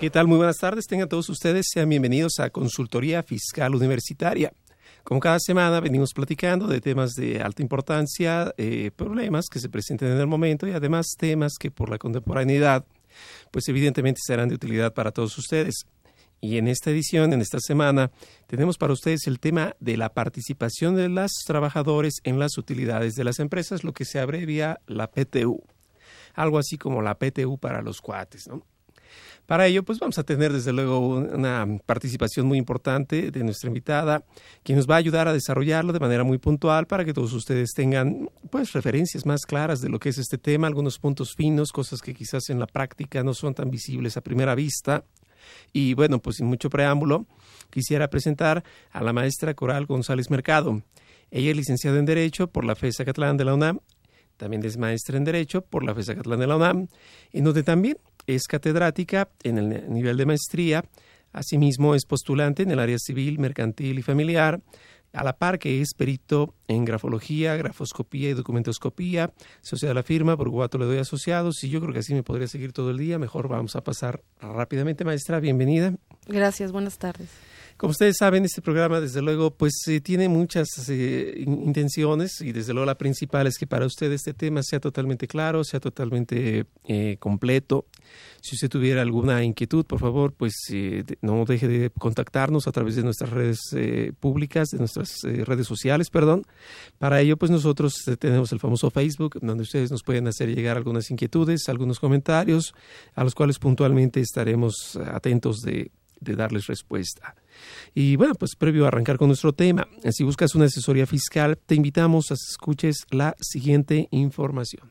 ¿Qué tal? Muy buenas tardes. Tengan todos ustedes. Sean bienvenidos a Consultoría Fiscal Universitaria. Como cada semana venimos platicando de temas de alta importancia, eh, problemas que se presenten en el momento y además temas que por la contemporaneidad, pues evidentemente serán de utilidad para todos ustedes. Y en esta edición, en esta semana, tenemos para ustedes el tema de la participación de los trabajadores en las utilidades de las empresas, lo que se abrevia la PTU. Algo así como la PTU para los cuates, ¿no? Para ello, pues vamos a tener desde luego una participación muy importante de nuestra invitada, quien nos va a ayudar a desarrollarlo de manera muy puntual para que todos ustedes tengan pues referencias más claras de lo que es este tema, algunos puntos finos, cosas que quizás en la práctica no son tan visibles a primera vista. Y bueno, pues sin mucho preámbulo, quisiera presentar a la maestra Coral González Mercado. Ella es licenciada en Derecho por la FESA Catlán de la UNAM, también es maestra en Derecho por la FESA Catlán de la UNAM, en donde también es catedrática en el nivel de maestría, asimismo es postulante en el área civil, mercantil y familiar, a la par que es perito en grafología, grafoscopía y documentoscopía, sociedad de la firma, por cuatro le doy asociados y yo creo que así me podría seguir todo el día, mejor vamos a pasar rápidamente, maestra, bienvenida. Gracias, buenas tardes. Como ustedes saben, este programa, desde luego, pues eh, tiene muchas eh, intenciones y desde luego la principal es que para usted este tema sea totalmente claro, sea totalmente eh, completo. Si usted tuviera alguna inquietud, por favor, pues no deje de contactarnos a través de nuestras redes públicas, de nuestras redes sociales, perdón. Para ello, pues nosotros tenemos el famoso Facebook, donde ustedes nos pueden hacer llegar algunas inquietudes, algunos comentarios, a los cuales puntualmente estaremos atentos de de darles respuesta. Y bueno, pues previo a arrancar con nuestro tema, si buscas una asesoría fiscal, te invitamos a que escuches la siguiente información.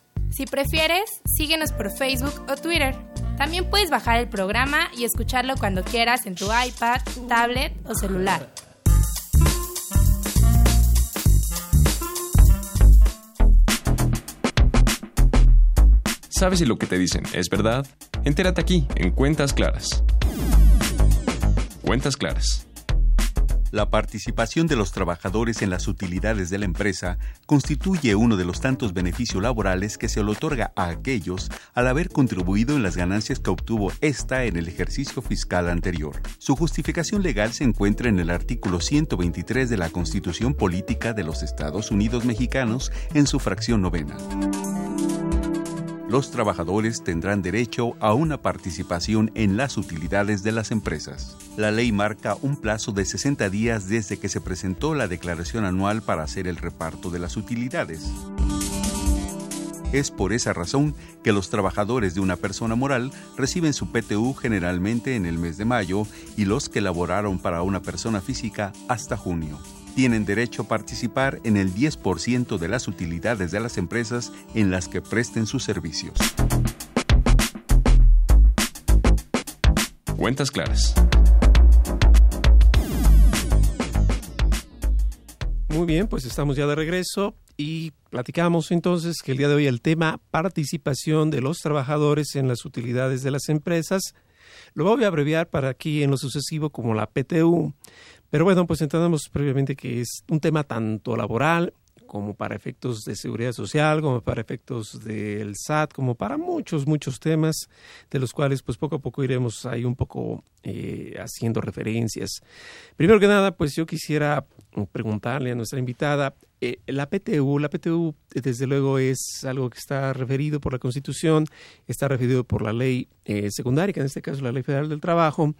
Si prefieres, síguenos por Facebook o Twitter. También puedes bajar el programa y escucharlo cuando quieras en tu iPad, tablet o celular. ¿Sabes si lo que te dicen es verdad? Entérate aquí, en Cuentas Claras. Cuentas Claras la participación de los trabajadores en las utilidades de la empresa constituye uno de los tantos beneficios laborales que se le otorga a aquellos al haber contribuido en las ganancias que obtuvo ésta en el ejercicio fiscal anterior. Su justificación legal se encuentra en el artículo 123 de la Constitución Política de los Estados Unidos Mexicanos en su fracción novena los trabajadores tendrán derecho a una participación en las utilidades de las empresas. La ley marca un plazo de 60 días desde que se presentó la declaración anual para hacer el reparto de las utilidades. Es por esa razón que los trabajadores de una persona moral reciben su PTU generalmente en el mes de mayo y los que laboraron para una persona física hasta junio tienen derecho a participar en el 10% de las utilidades de las empresas en las que presten sus servicios. Cuentas claras. Muy bien, pues estamos ya de regreso y platicamos entonces que el día de hoy el tema participación de los trabajadores en las utilidades de las empresas lo voy a abreviar para aquí en lo sucesivo como la PTU, pero bueno, pues entendemos previamente que es un tema tanto laboral como para efectos de seguridad social, como para efectos del SAT, como para muchos, muchos temas de los cuales pues poco a poco iremos ahí un poco eh, haciendo referencias. Primero que nada, pues yo quisiera preguntarle a nuestra invitada, eh, la PTU, la PTU desde luego es algo que está referido por la Constitución, está referido por la ley eh, secundaria, que en este caso la Ley Federal del Trabajo,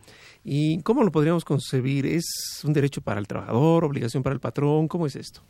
y ¿cómo lo podríamos concebir? ¿Es un derecho para el trabajador, obligación para el patrón? ¿Cómo es esto?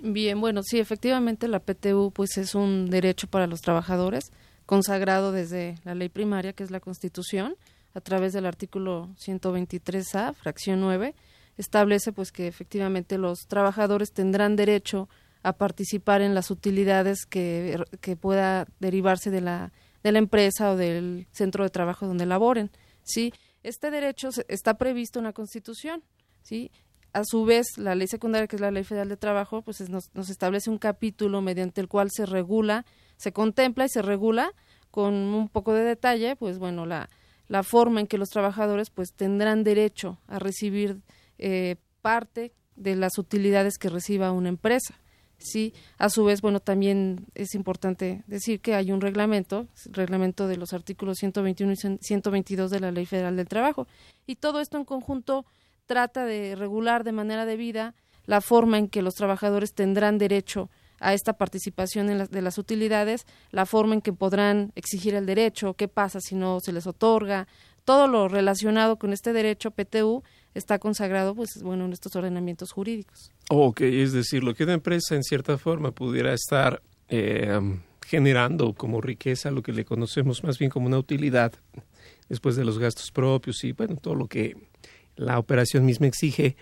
Bien, bueno, sí, efectivamente la PTU pues es un derecho para los trabajadores consagrado desde la ley primaria, que es la Constitución, a través del artículo 123A, fracción 9, establece pues que efectivamente los trabajadores tendrán derecho a participar en las utilidades que, que pueda derivarse de la, de la empresa o del centro de trabajo donde laboren. ¿sí? Este derecho está previsto en la Constitución. ¿sí? A su vez, la ley secundaria, que es la Ley Federal de Trabajo, pues nos, nos establece un capítulo mediante el cual se regula, se contempla y se regula con un poco de detalle, pues bueno, la, la forma en que los trabajadores pues tendrán derecho a recibir eh, parte de las utilidades que reciba una empresa. Sí, a su vez, bueno, también es importante decir que hay un reglamento, reglamento de los artículos 121 y 122 de la Ley Federal del Trabajo, y todo esto en conjunto trata de regular de manera debida la forma en que los trabajadores tendrán derecho a esta participación en de las utilidades, la forma en que podrán exigir el derecho, qué pasa si no se les otorga, todo lo relacionado con este derecho PTU está consagrado, pues bueno, en estos ordenamientos jurídicos. Ok, es decir, lo que una empresa en cierta forma pudiera estar eh, generando como riqueza, lo que le conocemos más bien como una utilidad, después de los gastos propios y bueno, todo lo que la operación misma exige,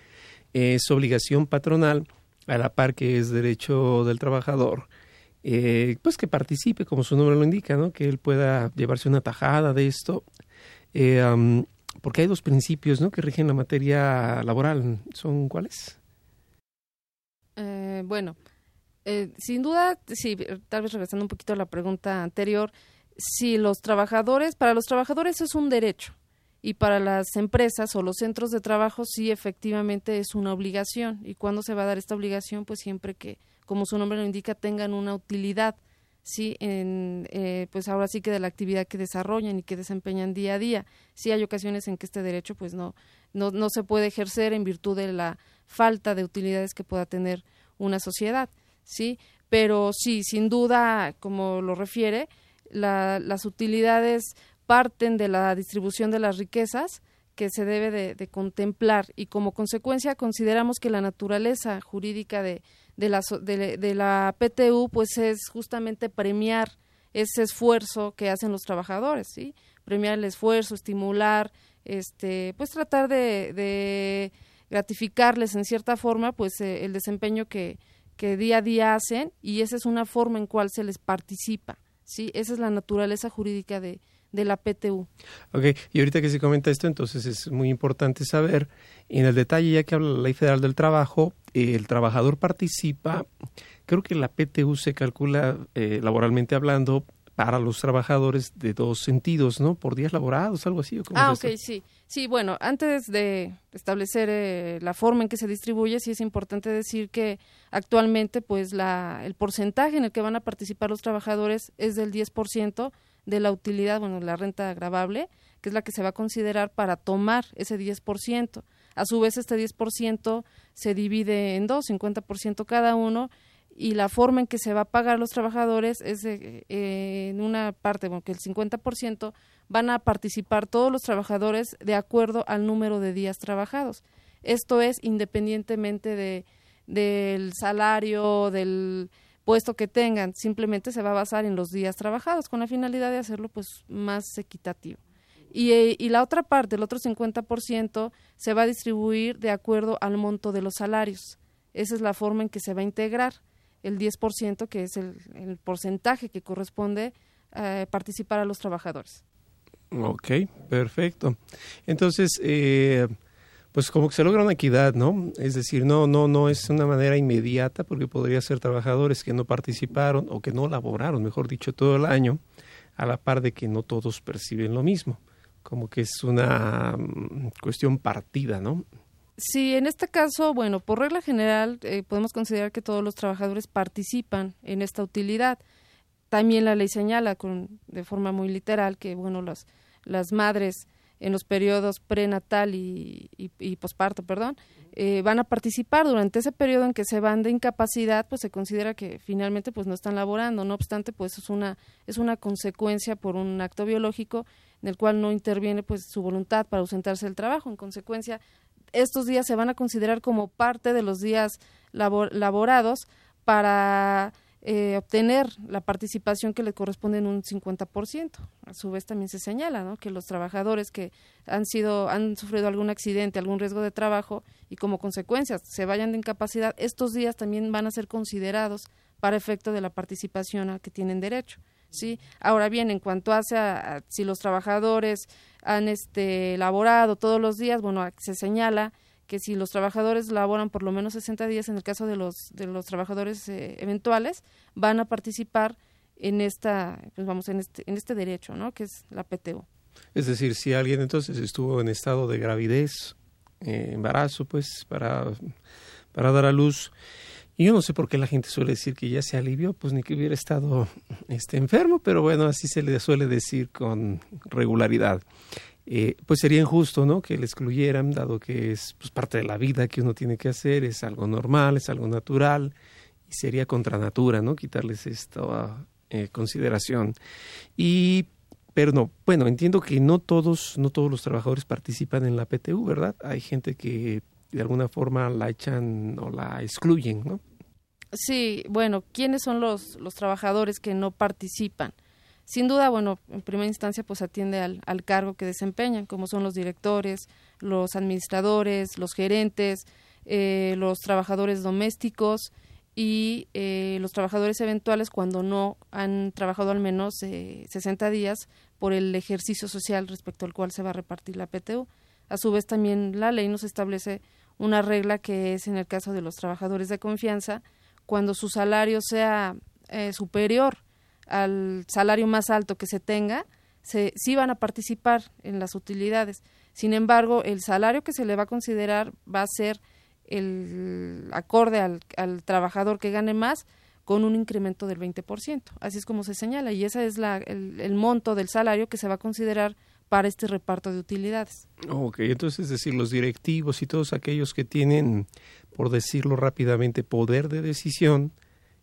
es obligación patronal, a la par que es derecho del trabajador, eh, pues que participe, como su nombre lo indica, ¿no? que él pueda llevarse una tajada de esto. Eh, porque hay dos principios ¿no? que rigen la materia laboral. ¿Son cuáles? Eh, bueno, eh, sin duda, sí, tal vez regresando un poquito a la pregunta anterior, si los trabajadores, para los trabajadores es un derecho y para las empresas o los centros de trabajo sí efectivamente es una obligación. ¿Y cuándo se va a dar esta obligación? Pues siempre que, como su nombre lo indica, tengan una utilidad sí en eh, pues ahora sí que de la actividad que desarrollan y que desempeñan día a día. Sí hay ocasiones en que este derecho pues no no no se puede ejercer en virtud de la falta de utilidades que pueda tener una sociedad sí pero sí sin duda como lo refiere la, las utilidades parten de la distribución de las riquezas que se debe de contemplar y como consecuencia consideramos que la naturaleza jurídica de, de la, de, la PTU pues es justamente premiar ese esfuerzo que hacen los trabajadores, ¿sí? Premiar el esfuerzo, estimular, este, pues tratar de, de gratificarles en cierta forma pues eh, el desempeño que, que día a día hacen y esa es una forma en cual se les participa, ¿sí? Esa es la naturaleza jurídica de, de la PTU. Ok, y ahorita que se comenta esto, entonces es muy importante saber, en el detalle, ya que habla la Ley Federal del Trabajo, el trabajador participa, creo que la PTU se calcula eh, laboralmente hablando para los trabajadores de dos sentidos, ¿no? Por días laborados, algo así. ¿o ah, ok, sí. Sí, bueno, antes de establecer eh, la forma en que se distribuye, sí es importante decir que actualmente, pues, la, el porcentaje en el que van a participar los trabajadores es del 10% de la utilidad, bueno, la renta agravable, que es la que se va a considerar para tomar ese 10%. A su vez, este 10% se divide en dos, 50% cada uno, y la forma en que se va a pagar a los trabajadores es eh, en una parte, bueno, que el 50% van a participar todos los trabajadores de acuerdo al número de días trabajados. Esto es independientemente de, del salario, del puesto que tengan, simplemente se va a basar en los días trabajados con la finalidad de hacerlo pues más equitativo. Y, eh, y la otra parte, el otro 50%, se va a distribuir de acuerdo al monto de los salarios. Esa es la forma en que se va a integrar el 10%, que es el, porcentaje que corresponde eh, participar a los trabajadores. Ok, perfecto. Entonces, eh, pues como que se logra una equidad, ¿no? Es decir, no, no, no es una manera inmediata porque podría ser trabajadores que no participaron o que no laboraron, mejor dicho, todo el año, a la par de que no todos perciben lo mismo. Como que es una mm, cuestión partida, ¿no? Sí, en este caso, bueno, por regla general eh, podemos considerar que todos los trabajadores participan en esta utilidad. También la ley señala con, de forma muy literal que, bueno, las, las madres en los periodos prenatal y, y, posparto, perdón, eh, van a participar durante ese periodo en que se van de incapacidad, pues se considera que finalmente pues no están laborando. No obstante, pues es una es una consecuencia por un acto biológico en el cual no interviene pues su voluntad para ausentarse del trabajo. En consecuencia, estos días se van a considerar como parte de los días laborados para eh, obtener la participación que le corresponde en un 50%. A su vez también se señala ¿no? que los trabajadores que han sido han sufrido algún accidente, algún riesgo de trabajo y como consecuencia se vayan de incapacidad, estos días también van a ser considerados para efecto de la participación a que tienen derecho. ¿Sí? Ahora bien, en cuanto hace a, si los trabajadores han este, laborado todos los días, bueno, se señala que si los trabajadores laboran por lo menos 60 días, en el caso de los, de los trabajadores eh, eventuales, van a participar en esta, pues vamos, en este, en este derecho, ¿no? Que es la PTU. Es decir, si alguien entonces estuvo en estado de gravidez, eh, embarazo, pues, para, para dar a luz, y yo no sé por qué la gente suele decir que ya se alivió, pues ni que hubiera estado este, enfermo, pero bueno, así se le suele decir con regularidad. Eh, pues sería injusto, ¿no? Que le excluyeran, dado que es pues, parte de la vida que uno tiene que hacer, es algo normal, es algo natural, y sería contra natura, ¿no? Quitarles esta eh, consideración. Y pero no, bueno, entiendo que no todos, no todos los trabajadores participan en la PTU, ¿verdad? Hay gente que de alguna forma la echan o la excluyen, ¿no? Sí, bueno, ¿quiénes son los, los trabajadores que no participan? Sin duda, bueno, en primera instancia pues atiende al, al cargo que desempeñan, como son los directores, los administradores, los gerentes, eh, los trabajadores domésticos y eh, los trabajadores eventuales cuando no han trabajado al menos eh, 60 días por el ejercicio social respecto al cual se va a repartir la PTU. A su vez también la ley nos establece una regla que es en el caso de los trabajadores de confianza, cuando su salario sea eh, superior al salario más alto que se tenga, se, sí van a participar en las utilidades. Sin embargo, el salario que se le va a considerar va a ser el acorde al, trabajador que gane más con un incremento del 20%. Así es como se señala y ese es la, el, el monto del salario que se va a considerar para este reparto de utilidades. Ok, entonces es decir, los directivos y todos aquellos que tienen, por decirlo rápidamente, poder de decisión,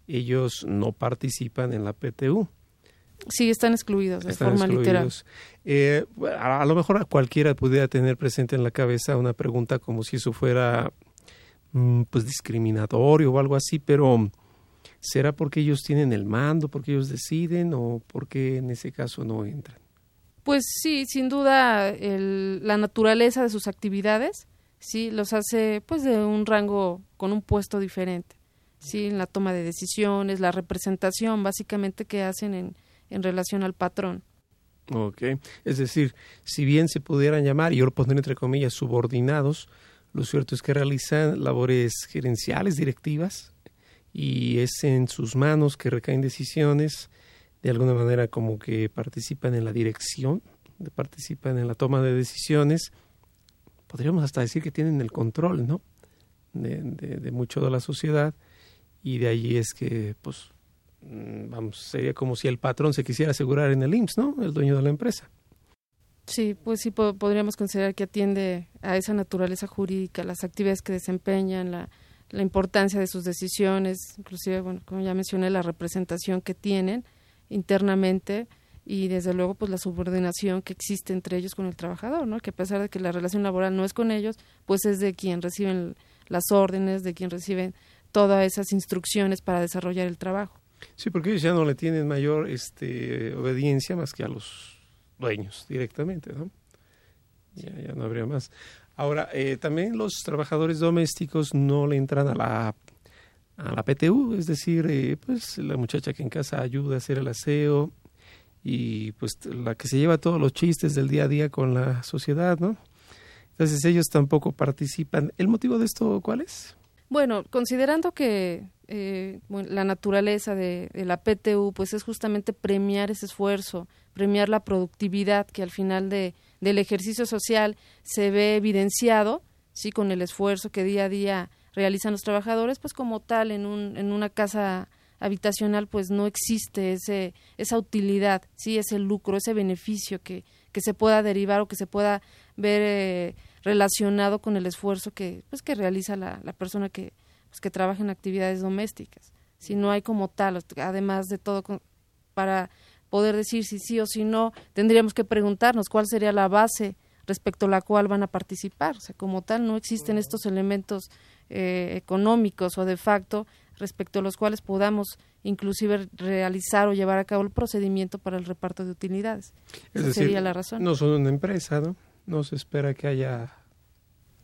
ellos no participan en la PTU. Sí, están excluidos de forma literal. Eh, a, lo mejor a cualquiera pudiera tener presente en la cabeza una pregunta como si eso fuera mm, pues discriminatorio o algo así, pero ¿será porque ellos tienen el mando, porque ellos deciden o porque en ese caso no entran? Pues sí, sin duda el, la naturaleza de sus actividades sí los hace pues de un rango con un puesto diferente. Sí, en la toma de decisiones, la representación básicamente que hacen en, en relación al patrón. Ok, es decir, si bien se pudieran llamar, y yo lo pondré entre comillas, subordinados, lo cierto es que realizan labores gerenciales, directivas, y es en sus manos que recaen decisiones de alguna manera como que participan en la dirección, participan en la toma de decisiones, podríamos hasta decir que tienen el control, ¿no? De, mucho de la sociedad y de allí es que, pues, mm, vamos, sería como si el patrón se quisiera asegurar en el IMSS, ¿no? El dueño de la empresa. Sí, pues sí podríamos considerar que atiende a esa naturaleza jurídica, las actividades que desempeñan, la, la importancia de sus decisiones, inclusive, bueno, como ya mencioné, la representación que tienen internamente y desde luego pues la subordinación que existe entre ellos con el trabajador, ¿no? Que a pesar de que la relación laboral no es con ellos, pues es de quien reciben las órdenes, de quien reciben todas esas instrucciones para desarrollar el trabajo. Sí, porque ellos ya no le tienen mayor este, obediencia más que a los dueños directamente, ¿no? Ya, ya no habría más. Ahora, eh, también los trabajadores domésticos no le entran a la a la PTU, es decir, eh, pues la muchacha que en casa ayuda a hacer el aseo y pues la que se lleva todos los chistes del día a día con la sociedad, ¿no? Entonces ellos tampoco participan. ¿El motivo de esto cuál es? Bueno, considerando que eh, la naturaleza de, de, la PTU pues es justamente premiar ese esfuerzo, premiar la productividad que al final de, del ejercicio social se ve evidenciado, sí con el esfuerzo que día a día realizan los trabajadores pues como tal en un en una casa habitacional pues no existe ese esa utilidad sí ese lucro ese beneficio que que se pueda derivar o que se pueda ver eh, relacionado con el esfuerzo que pues que realiza la, la persona que pues, que trabaja en actividades domésticas si no hay como tal además de todo para poder decir si sí o si no tendríamos que preguntarnos cuál sería la base respecto a la cual van a participar o sea como tal no existen estos elementos eh, económicos o de facto respecto a los cuales podamos inclusive realizar o llevar a cabo el procedimiento para el reparto de utilidades. Esa sería la razón. No son una empresa, ¿no? No se espera que haya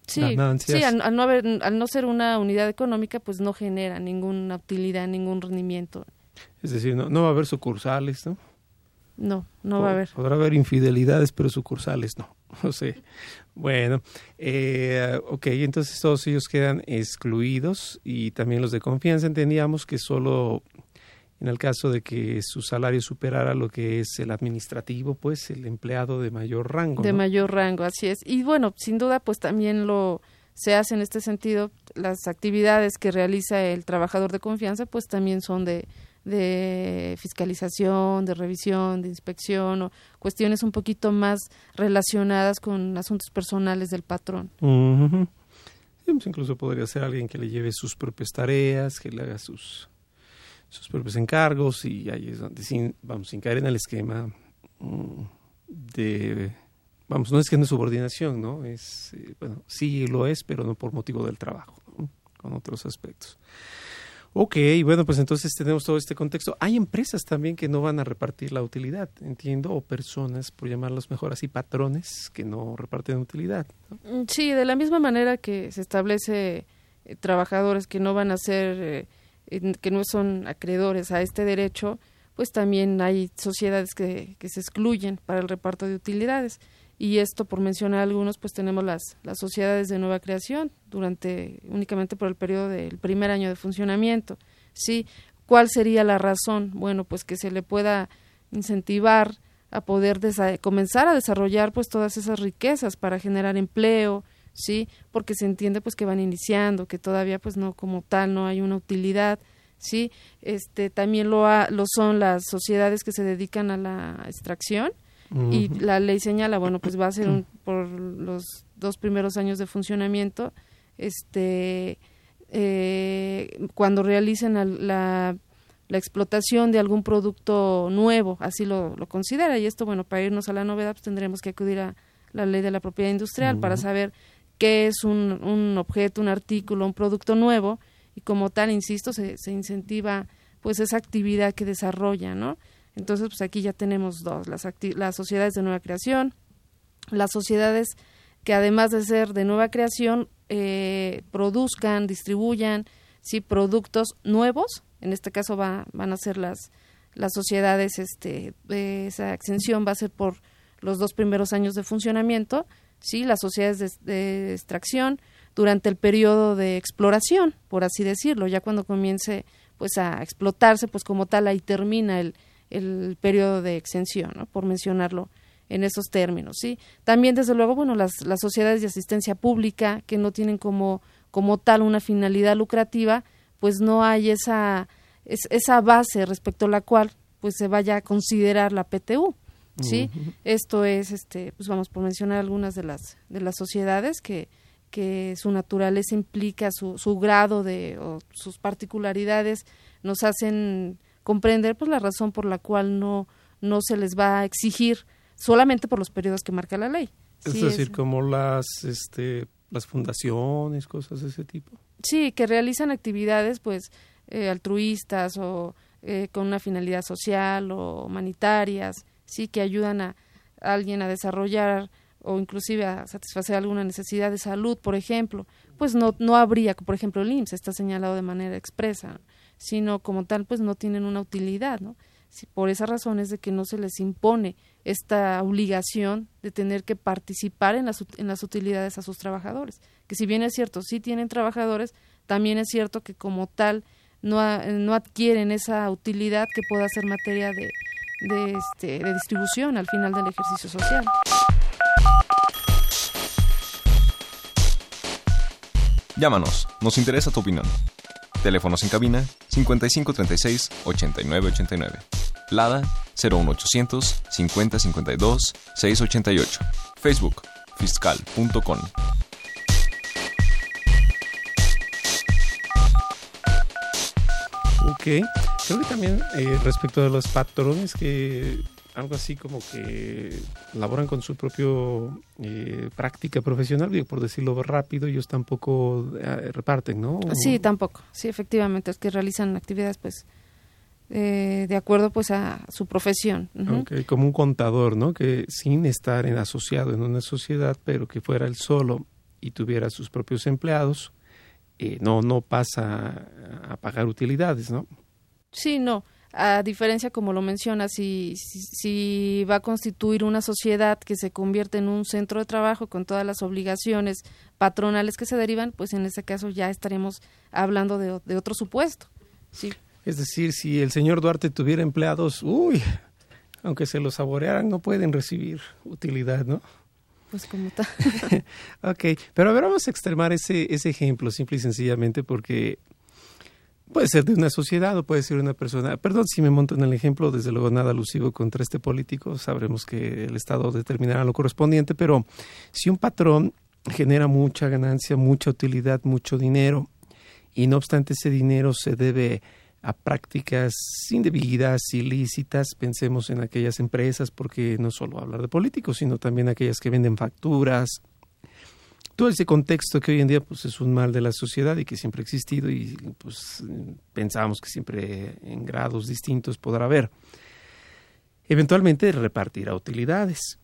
sí, ganancias. Sí, al, no haber, al no ser una unidad económica, pues no genera ninguna utilidad, ningún rendimiento. Es decir, no, no va a haber sucursales, ¿no? No, no va a haber. Podrá haber infidelidades, pero sucursales no. No sé. Bueno, eh, ok, entonces todos ellos quedan excluidos y también los de confianza entendíamos que solo en el caso de que su salario superara lo que es el administrativo, pues el empleado de mayor rango. De mayor rango, así es. Y bueno, sin duda, pues también lo se hace en este sentido, las actividades que realiza el trabajador de confianza, pues también son de de fiscalización, de revisión, de inspección o cuestiones un poquito más relacionadas con asuntos personales del patrón. Pues incluso podría ser alguien que le lleve sus propias tareas, que le haga sus, sus propios encargos y ahí es donde sin, vamos sin caer en el esquema mm, de vamos no es que no es subordinación no es eh, bueno sí lo es pero no por motivo del trabajo con otros aspectos Ok, bueno, pues entonces tenemos todo este contexto. Hay empresas también que no van a repartir la utilidad, entiendo, o personas, por llamarlos mejor así, patrones que no reparten utilidad. Mm, sí, de la misma manera que se establece eh, trabajadores que no van a ser, eh, que no son acreedores a este derecho, pues también hay sociedades que, que se excluyen para el reparto de utilidades y esto por mencionar algunos pues tenemos las, las sociedades de nueva creación durante únicamente por el periodo del primer año de funcionamiento sí cuál sería la razón bueno pues que se le pueda incentivar a poder comenzar a desarrollar pues todas esas riquezas para generar empleo sí porque se entiende pues que van iniciando que todavía pues no como tal no hay una utilidad sí este también lo lo son las sociedades que se dedican a la extracción y la ley señala, bueno, pues va a ser un, por los dos primeros años de funcionamiento, este, eh, cuando realicen la, la, explotación de algún producto nuevo, así lo, lo, considera. Y esto, bueno, para irnos a la novedad, pues tendremos que acudir a la ley de la propiedad industrial para saber qué es un, un objeto, un artículo, un producto nuevo y como tal, insisto, se, se incentiva pues esa actividad que desarrolla, ¿no? Entonces, pues aquí ya tenemos dos, las, las sociedades de nueva creación, las sociedades que además de ser de nueva creación, eh, produzcan, distribuyan sí, productos nuevos, en este caso va, van a ser las, las sociedades, este, esa exención va a ser por los dos primeros años de funcionamiento, sí, las sociedades de, de, extracción durante el periodo de exploración, por así decirlo, ya cuando comience pues a explotarse, pues como tal ahí termina el, el periodo de exención, ¿no? por mencionarlo en esos términos. ¿sí? También, desde luego, bueno, las, las sociedades de asistencia pública que no tienen como, como tal una finalidad lucrativa, pues no hay esa, esa base respecto a la cual pues se vaya a considerar la PTU. ¿sí? Esto es, este, pues vamos por mencionar algunas de las, de las sociedades que, que su naturaleza implica su, su grado de o sus particularidades nos hacen comprender pues la razón por la cual no no se les va a exigir solamente por los periodos que marca la ley. Es decir, como las este las fundaciones, cosas de ese tipo. Sí, que realizan actividades pues eh, altruistas o eh, con una finalidad social o humanitarias, sí que ayudan a, alguien a desarrollar o inclusive a satisfacer alguna necesidad de salud, por ejemplo, pues no no habría, por ejemplo, el IMSS está señalado de manera expresa sino como tal pues no tienen una utilidad, ¿no? Si por esa razón es de que no se les impone esta obligación de tener que participar en las, en las utilidades a sus trabajadores. Que si bien es cierto, sí tienen trabajadores, también es cierto que como tal no, no adquieren esa utilidad que pueda ser materia de, de, este, de distribución al final del ejercicio social. Llámanos, nos interesa tu opinión. Teléfonos en cabina 5536 8989. Lada 01800 5052 688. Facebook fiscal.com. Ok, creo que también eh, respecto de los patrones que algo así como que laboran con su propio eh, práctica profesional, digo, por decirlo rápido, ellos tampoco eh, reparten, ¿no? Sí, tampoco, sí, efectivamente, es que realizan actividades pues eh, de acuerdo pues a su profesión. okay, como un contador, ¿no? Que sin estar en asociado en una sociedad, pero que fuera el solo y tuviera sus propios empleados, no, no pasa a pagar utilidades, ¿no? Sí, no a diferencia, como lo menciona, si, si, va a constituir una sociedad que se convierte en un centro de trabajo con todas las obligaciones patronales que se derivan, pues en ese caso ya estaremos hablando de, de otro supuesto. Sí. Es decir, si el señor Duarte tuviera empleados, uy, aunque se los saborearan, no pueden recibir utilidad, ¿no? Pues como tal. ok, pero a ver, vamos a extremar ese, ese ejemplo simple y sencillamente porque Puede ser de una sociedad o puede ser una persona. Perdón si me monto en el ejemplo, desde luego nada alusivo contra este político, sabremos que el Estado determinará lo correspondiente, pero si un patrón genera mucha ganancia, mucha utilidad, mucho dinero, y no obstante ese dinero se debe a prácticas indebidas, ilícitas, pensemos en aquellas empresas, porque no solo hablar de políticos, sino también aquellas que venden facturas, todo ese contexto que hoy en día pues es un mal de la sociedad y que siempre ha existido y pues pensamos que siempre en grados distintos podrá haber. Eventualmente repartirá utilidades.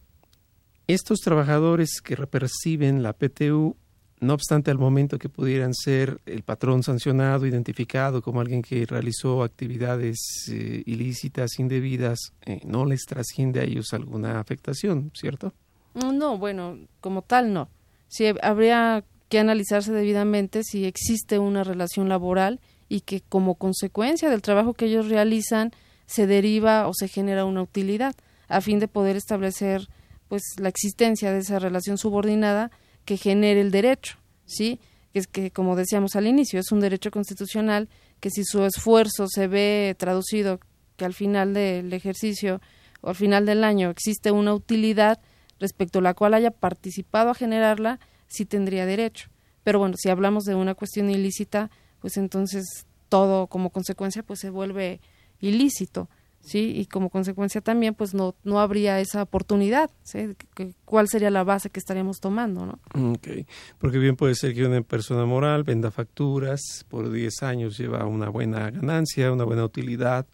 Estos trabajadores que perciben la PTU, no obstante al momento que pudieran ser el patrón sancionado, identificado como alguien que realizó actividades eh, ilícitas, indebidas, eh, no les trasciende a ellos alguna afectación, ¿cierto? No, bueno, como tal no si habría que analizarse debidamente si existe una relación laboral y que como consecuencia del trabajo que ellos realizan se deriva o se genera una utilidad a fin de poder establecer pues la existencia de esa relación subordinada que genere el derecho, ¿sí? Que es que como decíamos al inicio, es un derecho constitucional que si su esfuerzo se ve traducido que al final del ejercicio o al final del año existe una utilidad, respecto a la cual haya participado a generarla, sí tendría derecho. Pero bueno, si hablamos de una cuestión ilícita, pues entonces todo como consecuencia pues se vuelve ilícito, ¿sí? Y como consecuencia también pues no, no habría esa oportunidad, ¿sí? ¿Cuál sería la base que estaríamos tomando, no? Okay. Porque bien puede ser que una persona moral venda facturas, por 10 años lleva una buena ganancia, una buena utilidad,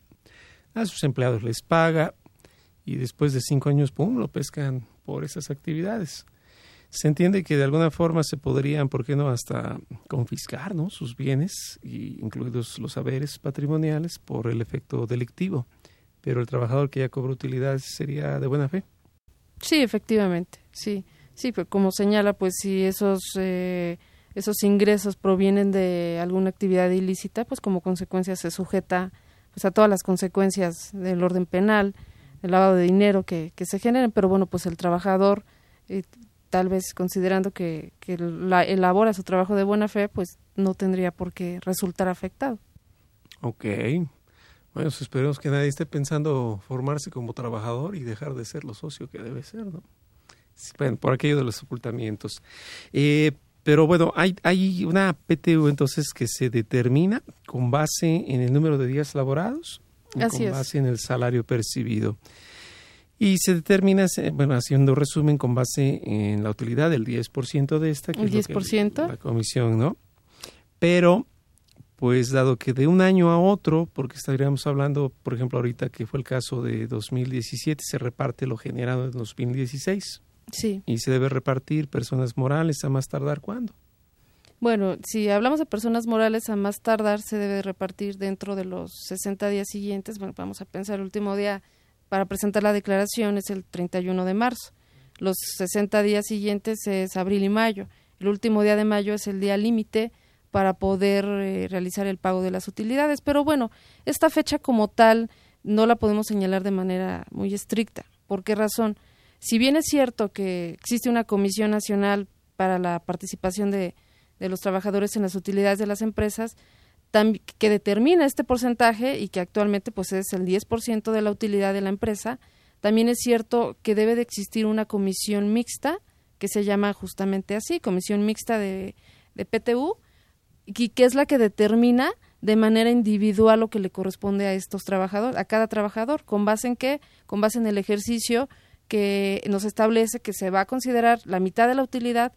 a sus empleados les paga y después de 5 años, ¡pum!, lo pescan por esas actividades. Se entiende que de alguna forma se podrían, ¿por qué no?, hasta confiscar ¿no? sus bienes, incluidos los haberes patrimoniales, por el efecto delictivo. Pero el trabajador que ya cobra utilidades sería de buena fe. Sí, efectivamente, sí. Sí, pero como señala, pues si esos, eh, esos ingresos provienen de alguna actividad ilícita, pues como consecuencia se sujeta pues a todas las consecuencias del orden penal, el lavado de dinero que, que se generen, pero bueno, pues el trabajador, eh, tal vez considerando que, que la, elabora su trabajo de buena fe, pues no tendría por qué resultar afectado. Ok. Bueno, pues esperemos que nadie esté pensando formarse como trabajador y dejar de ser lo socio que debe ser, ¿no? Bueno, por aquello de los ocultamientos. Eh, pero bueno, hay, hay una PTU entonces que se determina con base en el número de días laborados con base en el salario percibido. Y se determina, bueno, haciendo resumen, con base en la utilidad del 10% de esta, que ¿El 10%? la comisión, ¿no? Pero, pues dado que de un año a otro, porque estaríamos hablando, por ejemplo, ahorita que fue el caso de 2017, se reparte lo generado en 2016. Sí. Y se debe repartir personas morales a más tardar cuándo. Bueno, si hablamos de personas morales, a más tardar se debe repartir dentro de los 60 días siguientes. Bueno, vamos a pensar, el último día para presentar la declaración es el 31 de marzo. Los 60 días siguientes es abril y mayo. El último día de mayo es el día límite para poder eh, realizar el pago de las utilidades. Pero bueno, esta fecha como tal no la podemos señalar de manera muy estricta. ¿Por qué razón? Si bien es cierto que existe una Comisión Nacional para la participación de de los trabajadores en las utilidades de las empresas que determina este porcentaje y que actualmente pues es el 10% de la utilidad de la empresa, también es cierto que debe de existir una comisión mixta que se llama justamente así, comisión mixta de, de PTU, y que es la que determina de manera individual lo que le corresponde a estos trabajadores, a cada trabajador, con base en qué, con base en el ejercicio que nos establece que se va a considerar la mitad de la utilidad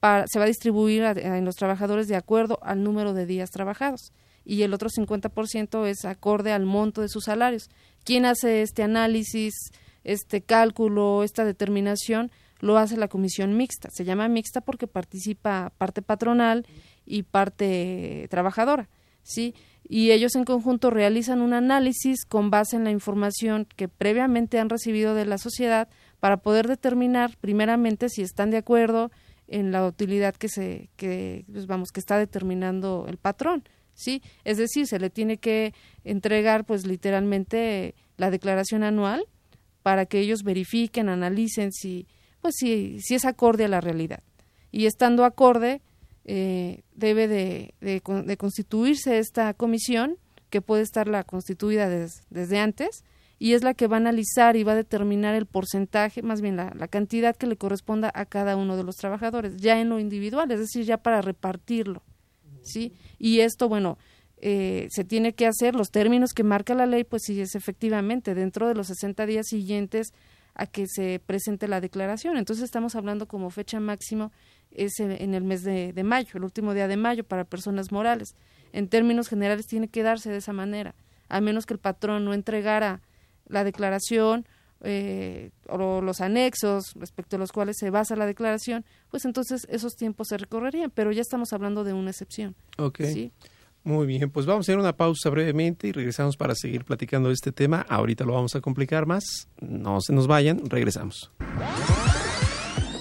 se va a distribuir en los trabajadores de acuerdo al número de días trabajados y el otro 50% es acorde al monto de sus salarios. ¿Quién hace este análisis, este cálculo, esta determinación? Lo hace la comisión mixta. Se llama mixta porque participa parte patronal y parte trabajadora, ¿sí? Y ellos en conjunto realizan un análisis con base en la información que previamente han recibido de la sociedad para poder determinar primeramente si están de acuerdo, en la utilidad que se que pues vamos que está determinando el patrón sí es decir se le tiene que entregar pues literalmente la declaración anual para que ellos verifiquen analicen si pues si si es acorde a la realidad. Y estando acorde eh, debe de, de, constituirse esta comisión que puede estar la constituida desde antes y es la que va a analizar y va a determinar el porcentaje, más bien la, cantidad que le corresponda a cada uno de los trabajadores, ya en lo individual, es decir, ya para repartirlo, ¿sí? Y esto, bueno, eh, se tiene que hacer, los términos que marca la ley, pues sí es efectivamente dentro de los 60 días siguientes a que se presente la declaración. Entonces estamos hablando como fecha máximo es en el mes de, de mayo, el último día de mayo para personas morales. En términos generales tiene que darse de esa manera, a menos que el patrón no entregara la declaración eh, o los anexos respecto a los cuales se basa la declaración, pues entonces esos tiempos se recorrerían, pero ya estamos hablando de una excepción. Ok. Muy bien, pues vamos a hacer una pausa brevemente y regresamos para seguir platicando de este tema. Ahorita lo vamos a complicar más. No se nos vayan, regresamos.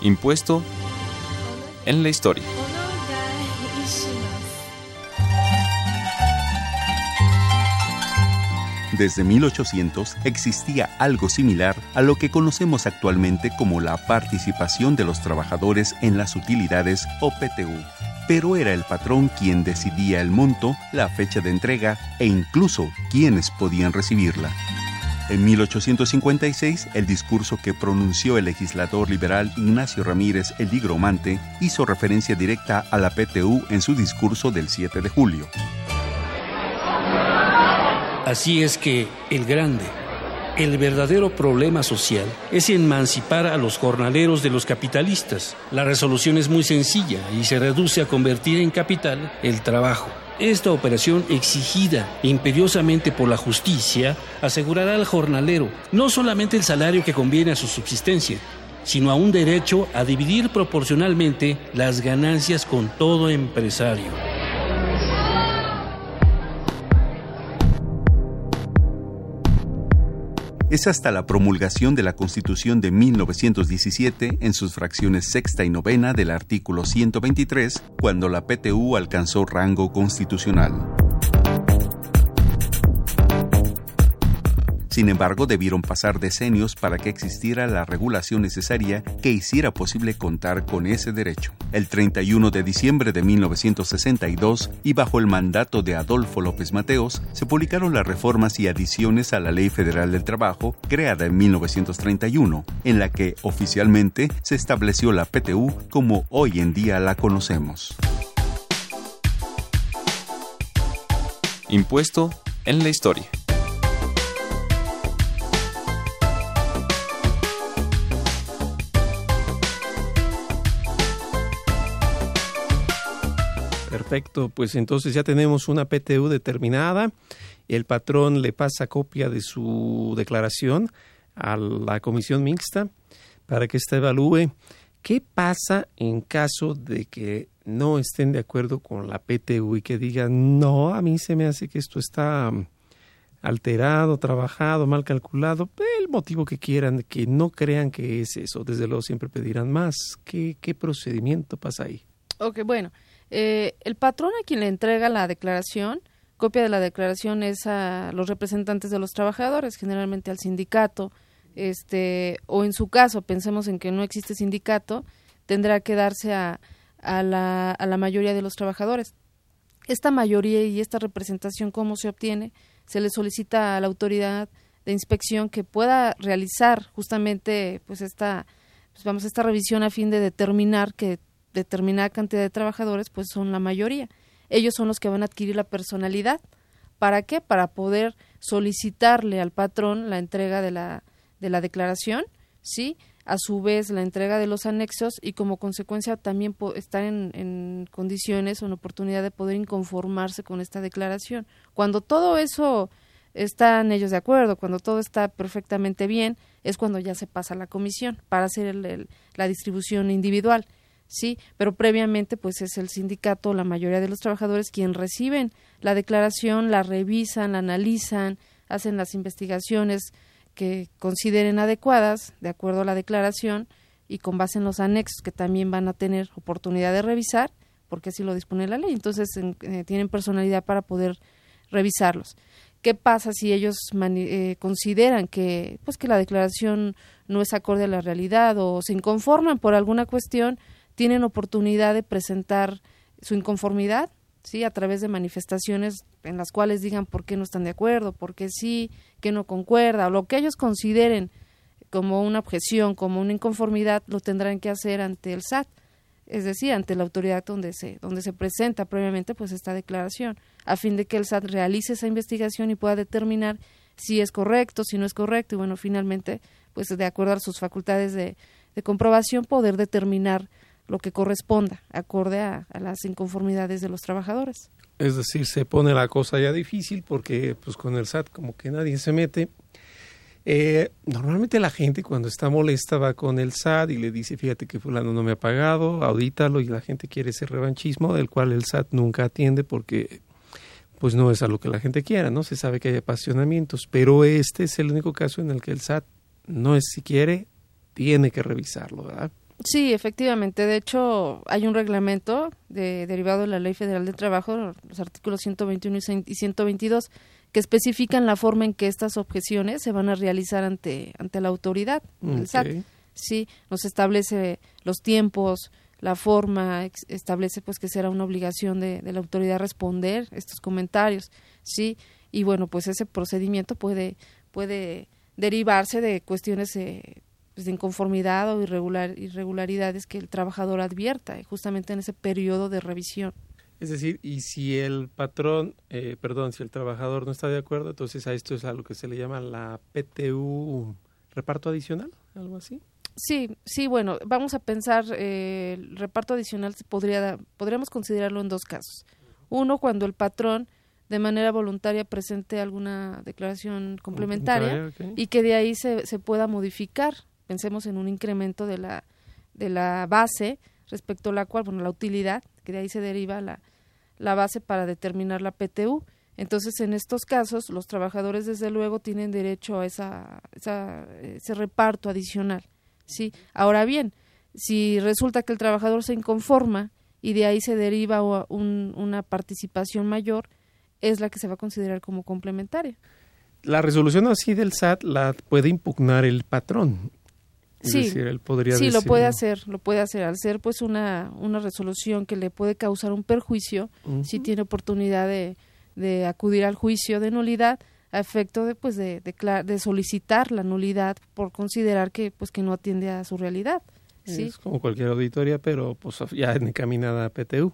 Impuesto en la historia. Desde 1800 existía algo similar a lo que conocemos actualmente como la participación de los trabajadores en las utilidades o PTU. Pero era el patrón quien decidía el monto, la fecha de entrega e incluso quiénes podían recibirla. En 1856, el discurso que pronunció el legislador liberal Ignacio Ramírez el Digromante hizo referencia directa a la PTU en su discurso del 7 de julio. Así es que el grande, el verdadero problema social es emancipar a los jornaleros de los capitalistas. La resolución es muy sencilla y se reduce a convertir en capital el trabajo esta operación exigida imperiosamente por la justicia asegurará al jornalero no solamente el salario que conviene a su subsistencia, sino a un derecho a dividir proporcionalmente las ganancias con todo empresario. Es hasta la promulgación de la Constitución de 1917 en sus fracciones sexta y novena del artículo 123 cuando la PTU alcanzó rango constitucional. Sin embargo, debieron pasar decenios para que existiera la regulación necesaria que hiciera posible contar con ese derecho. El 31 de diciembre de 1962 y bajo el mandato de Adolfo López Mateos, se publicaron las reformas y adiciones a la Ley Federal del Trabajo, creada en 1931, en la que oficialmente se estableció la PTU como hoy en día la conocemos. Impuesto en la historia. Perfecto, pues entonces ya tenemos una PTU determinada. El patrón le pasa copia de su declaración a la comisión mixta para que ésta evalúe qué pasa en caso de que no estén de acuerdo con la PTU y que digan, no, a mí se me hace que esto está mm, alterado, trabajado, mal calculado, el motivo que quieran, que no crean que es eso, desde luego siempre pedirán más. ¿Qué, qué procedimiento pasa ahí? Ok, bueno, eh, el patrón a quien le entrega la declaración, copia de la declaración es a los representantes de los trabajadores, generalmente al sindicato, este, o en su caso, pensemos en que no existe sindicato, tendrá que darse a, a, la, a la mayoría de los trabajadores. Esta mayoría y esta representación, ¿cómo se obtiene? Se le solicita a la autoridad de inspección que pueda realizar justamente pues esta pues vamos esta revisión a fin de determinar que determinada cantidad de trabajadores pues son la mayoría. Ellos son los que van a adquirir la personalidad. ¿Para qué? Para poder solicitarle al patrón la entrega de la de la declaración, ¿sí? A su vez, la entrega de los anexos y como consecuencia también estar en, en condiciones o en oportunidad de poder inconformarse con esta declaración. Cuando todo eso están ellos de acuerdo, cuando todo está perfectamente bien, es cuando ya se pasa a la comisión para hacer la distribución individual, sí, pero previamente pues es el sindicato, la mayoría de los trabajadores quien reciben la declaración, la revisan, la analizan, hacen las investigaciones que consideren adecuadas de acuerdo a la declaración y con base en los anexos que también van a tener oportunidad de revisar, porque así lo dispone la ley, entonces eh, tienen personalidad para poder revisarlos. ¿Qué pasa si ellos eh, consideran que pues que la declaración no es acorde a la realidad o se inconforman por alguna cuestión? Tienen oportunidad de presentar su inconformidad ¿sí? a través de manifestaciones en las cuales digan por qué no están de acuerdo, por qué sí, que no concuerda, o lo que ellos consideren como una objeción, como una inconformidad, lo tendrán que hacer ante el SAT, es decir, ante la autoridad donde se, donde se presenta previamente pues esta declaración, a fin de que el SAT realice esa investigación y pueda determinar si es correcto, si no es correcto, y bueno, finalmente, pues de acuerdo a sus facultades de, de comprobación, poder determinar lo que corresponda, acorde a, las inconformidades de los trabajadores. Es decir, se pone la cosa ya difícil porque pues con el SAT como que nadie se mete. Eh, normalmente la gente cuando está molesta va con el SAT y le dice, fíjate que fulano no me ha pagado, audítalo y la gente quiere ese revanchismo del cual el SAT nunca atiende porque pues no es a lo que la gente quiera, ¿no? Se sabe que hay apasionamientos, pero este es el único caso en el que el SAT no es si quiere, tiene que revisarlo, ¿verdad? Sí, efectivamente. De hecho, hay un reglamento de, derivado de la Ley Federal de Trabajo, los artículos 121 y 122, que especifican la forma en que estas objeciones se van a realizar ante, ante la autoridad, el SAT. Sí, nos establece los tiempos, la forma, establece pues que será una obligación de, de la autoridad responder estos comentarios, sí, y bueno, pues ese procedimiento puede, puede derivarse de cuestiones eh, pues, de inconformidad o irregular, irregularidades que el trabajador advierta eh, justamente en ese periodo de revisión. Es decir, y si el patrón, eh, perdón, si el trabajador no está de acuerdo, entonces a esto es algo que se le llama la PTU reparto adicional, algo así. Sí, sí, bueno, vamos a pensar, eh, el reparto adicional se podría, podríamos considerarlo en dos casos. Uno, cuando el patrón de manera voluntaria presente alguna declaración complementaria y que de ahí se, se pueda modificar pensemos en un incremento de la, de la base respecto a la cual, bueno, la utilidad, que de ahí se deriva la, la base para determinar la PTU. Entonces, en estos casos, los trabajadores, desde luego, tienen derecho a esa, ese reparto adicional. ¿sí? Ahora bien, si resulta que el trabajador se inconforma y de ahí se deriva una participación mayor, es la que se va a considerar como complementaria. La resolución así del SAT la puede impugnar el patrón sí, sí lo puede hacer, lo puede hacer. Al ser pues una, una resolución que le puede causar un perjuicio, si tiene oportunidad de, de acudir al juicio de nulidad a efecto de pues de, de, solicitar la nulidad por considerar que pues que no atiende a su realidad. ¿sí? Es como cualquier auditoría, pero pues ya encaminada a PTU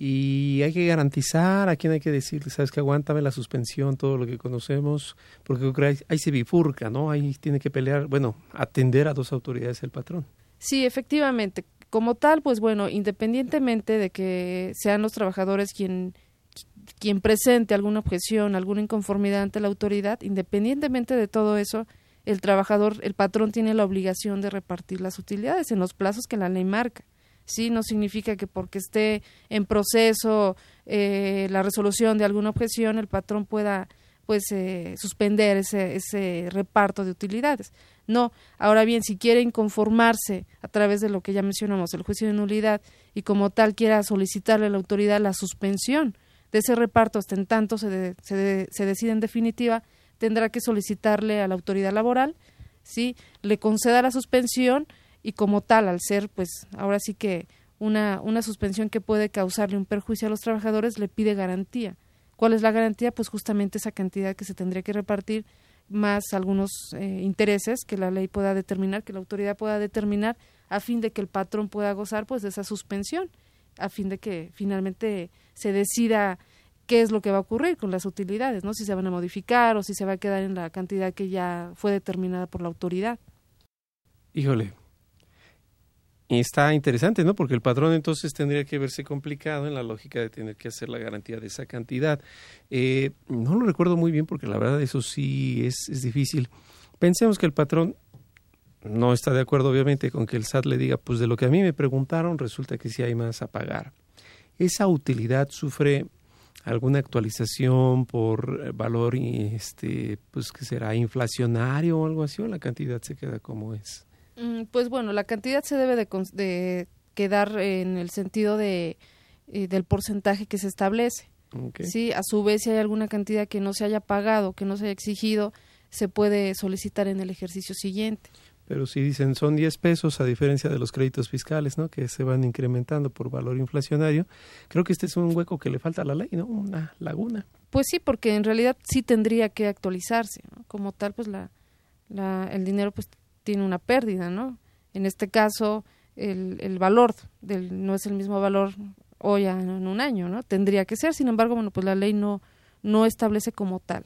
y hay que garantizar a quién hay que decirle, sabes que aguántame la suspensión, todo lo que conocemos, porque ahí se bifurca, ¿no? Ahí tiene que pelear, bueno, atender a dos autoridades el patrón. Sí, efectivamente. Como tal, pues bueno, independientemente de que sean los trabajadores quien quien presente alguna objeción, alguna inconformidad ante la autoridad, independientemente de todo eso, el trabajador, el patrón tiene la obligación de repartir las utilidades en los plazos que la ley marca. Sí, no significa que porque esté en proceso eh, la resolución de alguna objeción el patrón pueda pues eh, suspender ese, ese reparto de utilidades. No, ahora bien, si quiere inconformarse a través de lo que ya mencionamos, el juicio de nulidad, y como tal quiera solicitarle a la autoridad la suspensión de ese reparto hasta en tanto se, se, se decide en definitiva, tendrá que solicitarle a la autoridad laboral, ¿sí? le conceda la suspensión y como tal, al ser, pues, ahora sí que una, una suspensión que puede causarle un perjuicio a los trabajadores, le pide garantía. ¿Cuál es la garantía? Pues justamente esa cantidad que se tendría que repartir más algunos eh, intereses que la ley pueda determinar, que la autoridad pueda determinar, a fin de que el patrón pueda gozar pues de esa suspensión, a fin de que finalmente se decida qué es lo que va a ocurrir con las utilidades, ¿no? Si se van a modificar o si se va a quedar en la cantidad que ya fue determinada por la autoridad. Híjole. Está interesante, ¿no? Porque el patrón entonces tendría que verse complicado en la lógica de tener que hacer la garantía de esa cantidad. Eh, no lo recuerdo muy bien porque la verdad eso sí es, es difícil. Pensemos que el patrón no está de acuerdo obviamente con que el SAT le diga, pues de lo que a mí me preguntaron resulta que sí hay más a pagar. Esa utilidad sufre alguna actualización por valor este pues que será inflacionario o algo así o la cantidad se queda como es pues bueno la cantidad se debe de, quedar en el sentido de eh, del porcentaje que se establece sí a su vez si hay alguna cantidad que no se haya pagado que no se haya exigido se puede solicitar en el ejercicio siguiente pero si dicen son 10 pesos a diferencia de los créditos fiscales, ¿no? Que se van incrementando por valor inflacionario, creo que este es un hueco que le falta a la ley, ¿no? Una laguna. Pues sí, porque en realidad sí tendría que actualizarse, ¿no? Como tal, pues la, la, el dinero pues tiene una pérdida, ¿no? En este caso, el, el valor del, no es el mismo valor hoy en un año, ¿no? Tendría que ser, sin embargo, bueno, pues la ley no, no establece como tal.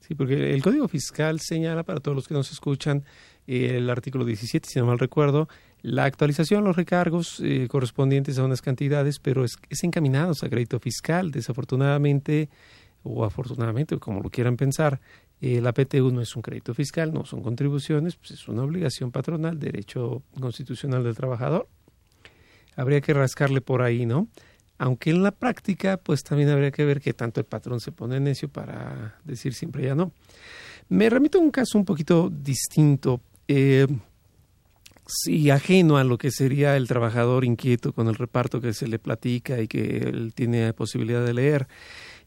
Sí, porque el Código Fiscal señala para todos los que nos escuchan el artículo 17, si no mal recuerdo, la actualización, los recargos eh, correspondientes a unas cantidades, pero es, es encaminados a crédito fiscal. Desafortunadamente, o afortunadamente, como lo quieran pensar, eh, la PTU no es un crédito fiscal, no son contribuciones, pues es una obligación patronal, derecho constitucional del trabajador. Habría que rascarle por ahí, ¿no? Aunque en la práctica, pues también habría que ver que tanto el patrón se pone necio para decir siempre ya no. Me remito a un caso un poquito distinto eh, sí, ajeno a lo que sería el trabajador inquieto con el reparto que se le platica y que él tiene posibilidad de leer.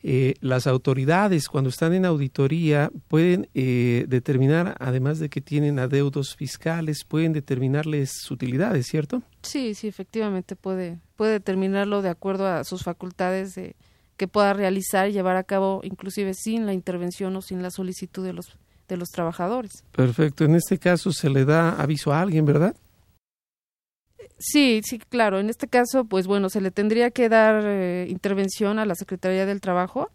Eh, las autoridades cuando están en auditoría pueden eh, determinar, además de que tienen adeudos fiscales, pueden determinarles utilidades, ¿cierto? Sí, sí, efectivamente puede, puede determinarlo de acuerdo a sus facultades de, que pueda realizar y llevar a cabo, inclusive sin la intervención o sin la solicitud de los de los trabajadores. Perfecto. En este caso se le da aviso a alguien, ¿verdad? Sí, sí, claro. En este caso, pues bueno, se le tendría que dar eh, intervención a la Secretaría del Trabajo.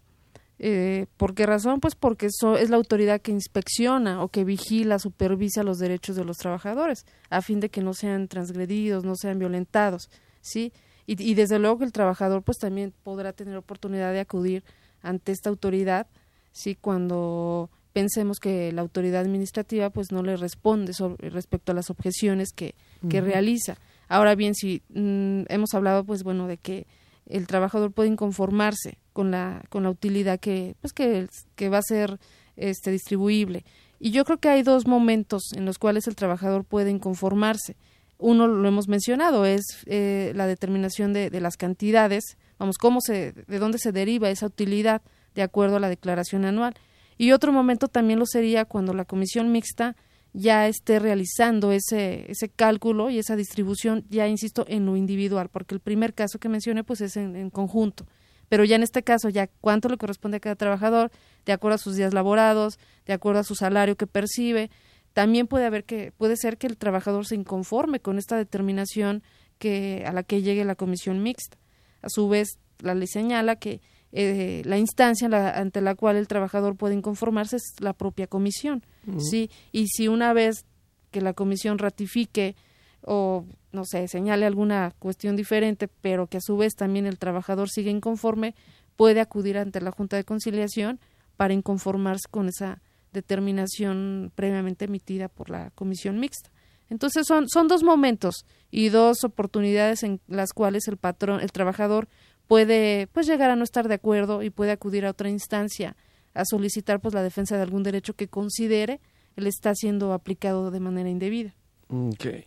Eh, ¿Por qué razón? Pues porque es la autoridad que inspecciona o que vigila, supervisa los derechos de los trabajadores, a fin de que no sean transgredidos, no sean violentados, ¿sí? Y, y desde luego que el trabajador pues también podrá tener oportunidad de acudir ante esta autoridad, ¿sí? Cuando pensemos que la autoridad administrativa pues no le responde sobre, respecto a las objeciones que, que realiza. Ahora bien, si mm, hemos hablado pues bueno de que el trabajador puede inconformarse con la con la utilidad que pues que, que va a ser este distribuible y yo creo que hay dos momentos en los cuales el trabajador puede inconformarse. Uno lo hemos mencionado es eh, la determinación de, de las cantidades, vamos cómo se de dónde se deriva esa utilidad de acuerdo a la declaración anual y otro momento también lo sería cuando la comisión mixta ya esté realizando ese, ese cálculo y esa distribución, ya insisto, en lo individual, porque el primer caso que mencioné pues es en, conjunto. Pero ya en este caso, ya cuánto le corresponde a cada trabajador, de acuerdo a sus días laborados, de acuerdo a su salario que percibe, también puede haber que, puede ser que el trabajador se inconforme con esta determinación que, a la que llegue la comisión mixta. A su vez, la ley señala que eh, la instancia ante la cual el trabajador puede inconformarse es la propia comisión, sí, y si una vez que la comisión ratifique o no sé, señale alguna cuestión diferente, pero que a su vez también el trabajador sigue inconforme, puede acudir ante la Junta de Conciliación para inconformarse con esa determinación previamente emitida por la comisión mixta. Entonces son, son dos momentos y dos oportunidades en las cuales el patrón, el trabajador puede pues llegar a no estar de acuerdo y puede acudir a otra instancia a solicitar pues la defensa de algún derecho que considere le está siendo aplicado de manera indebida. Okay.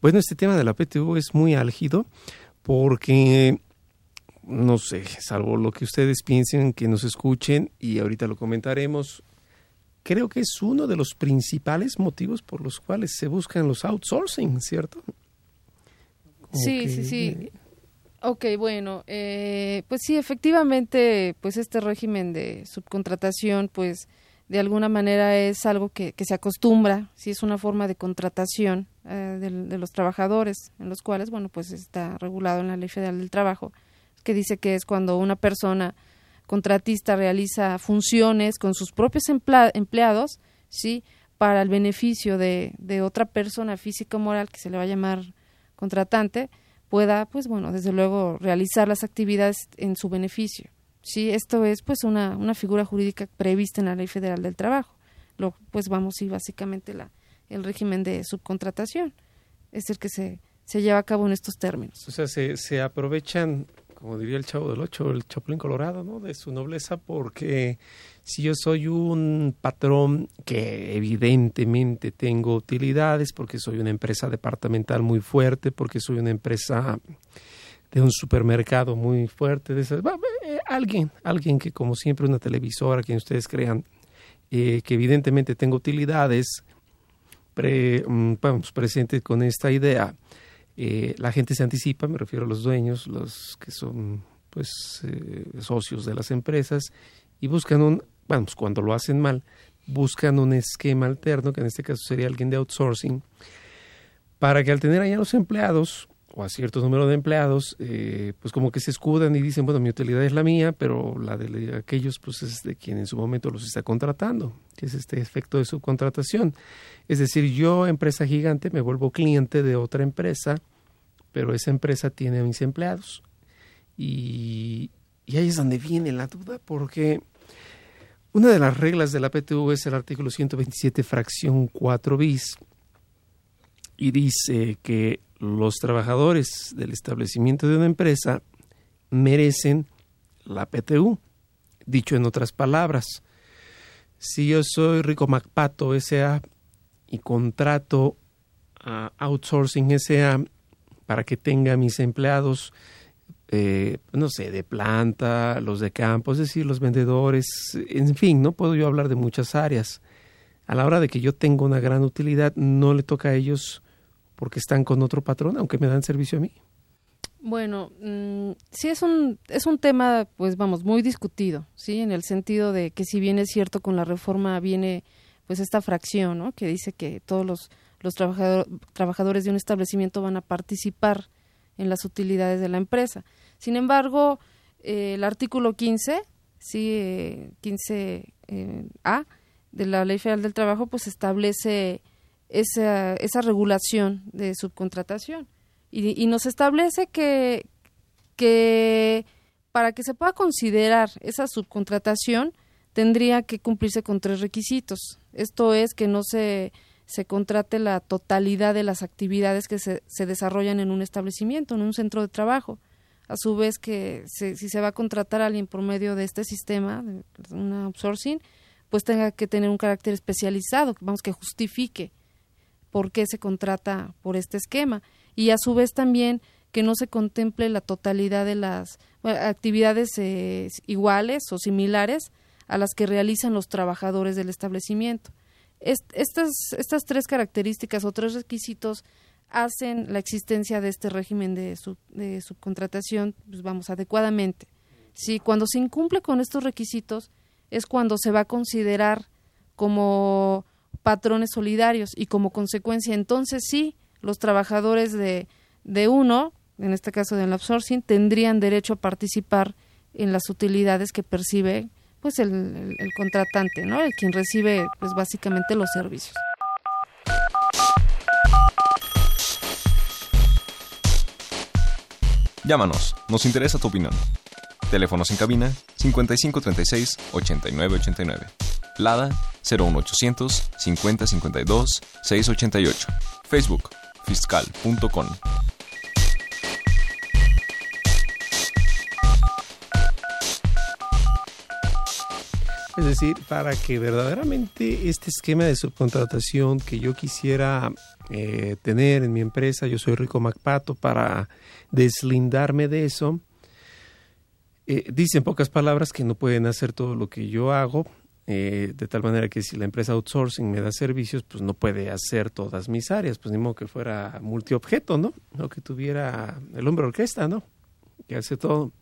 Bueno, este tema de la PTU es muy álgido porque no sé, salvo lo que ustedes piensen, que nos escuchen y ahorita lo comentaremos, creo que es uno de los principales motivos por los cuales se buscan los outsourcing, ¿cierto? sí, sí, sí. Ok, bueno, eh, pues sí, efectivamente, pues este régimen de subcontratación, pues de alguna manera es algo que, se acostumbra, sí es una forma de contratación eh, de, los trabajadores, en los cuales, bueno, pues está regulado en la Ley Federal del Trabajo, que dice que es cuando una persona contratista realiza funciones con sus propios empleados, sí, para el beneficio de, de otra persona física o moral que se le va a llamar contratante, pueda, pues bueno, desde luego realizar las actividades en su beneficio. Sí, esto es pues una, una figura jurídica prevista en la Ley Federal del Trabajo. Lo, pues vamos, sí, básicamente la, el régimen de subcontratación es el que se, se lleva a cabo en estos términos. O sea, se, se aprovechan, como diría el chavo del ocho, el Choplin Colorado, ¿no? De su nobleza, porque si yo soy un patrón que evidentemente tengo utilidades, porque soy una empresa departamental muy fuerte, porque soy una empresa de un supermercado muy fuerte, de esas, eh, alguien, alguien que como siempre una televisora, quien ustedes crean, eh, que evidentemente tengo utilidades pre, mm, presentes con esta idea, eh, la gente se anticipa, me refiero a los dueños, los que son pues socios de las empresas y buscan un bueno, pues cuando lo hacen mal, buscan un esquema alterno, que en este caso sería alguien de outsourcing, para que al tener allá los empleados o a cierto número de empleados, eh, pues como que se escudan y dicen, bueno, mi utilidad es la mía, pero la de aquellos, pues es de quien en su momento los está contratando, que es este efecto de subcontratación. Es decir, yo, empresa gigante, me vuelvo cliente de otra empresa, pero esa empresa tiene a mis empleados. Y, y ahí es donde viene la duda, porque una de las reglas de la PTU es el artículo 127, fracción 4 bis, y dice que los trabajadores del establecimiento de una empresa merecen la PTU. Dicho en otras palabras, si yo soy Rico Macpato S.A. y contrato a Outsourcing S.A. para que tenga mis empleados eh, no sé, de planta, los de campo, es decir, los vendedores, en fin, no puedo yo hablar de muchas áreas. A la hora de que yo tengo una gran utilidad, no le toca a ellos porque están con otro patrón, aunque me dan servicio a mí. Bueno, mm, sí es un es un tema, pues vamos, muy discutido, sí, en el sentido de que si bien es cierto con la reforma viene, pues esta fracción, ¿no? Que dice que todos los los trabajadores de un establecimiento van a participar en las utilidades de la empresa. Sin embargo, eh, el artículo 15, sí, 15A eh, de la Ley Federal del Trabajo, pues establece esa, esa regulación de subcontratación y, y nos establece que, que para que se pueda considerar esa subcontratación tendría que cumplirse con tres requisitos. Esto es que no se se contrate la totalidad de las actividades que se, se desarrollan en un establecimiento, en un centro de trabajo. A su vez que si se va a contratar alguien por medio de este sistema, de una outsourcing, pues tenga que tener un carácter especializado, vamos, que justifique por qué se contrata por este esquema. Y a su vez también que no se contemple la totalidad de las actividades eh, iguales o similares a las que realizan los trabajadores del establecimiento estas, estas tres características o tres requisitos hacen la existencia de este régimen de, de subcontratación, pues vamos, adecuadamente. Si cuando se incumple con estos requisitos es cuando se va a considerar como patrones solidarios y como consecuencia entonces sí los trabajadores de, de uno, en este caso del outsourcing, tendrían derecho a participar en las utilidades que percibe pues el, el, contratante, ¿no? El quien recibe pues básicamente los servicios. Llámanos, nos interesa tu opinión. Teléfonos en cabina 5536 8989. LADA 01800 5052 688. Facebook fiscal.com. Es decir, para que verdaderamente este esquema de subcontratación que yo quisiera eh, tener en mi empresa, yo soy Rico Macpato, para deslindarme de eso, eh, dice en pocas palabras que no pueden hacer todo lo que yo hago, eh, de tal manera que si la empresa outsourcing me da servicios, pues no puede hacer todas mis áreas, pues ni modo que fuera multiobjeto, ¿no? O que tuviera el hombre orquesta, ¿no? Que hace todo.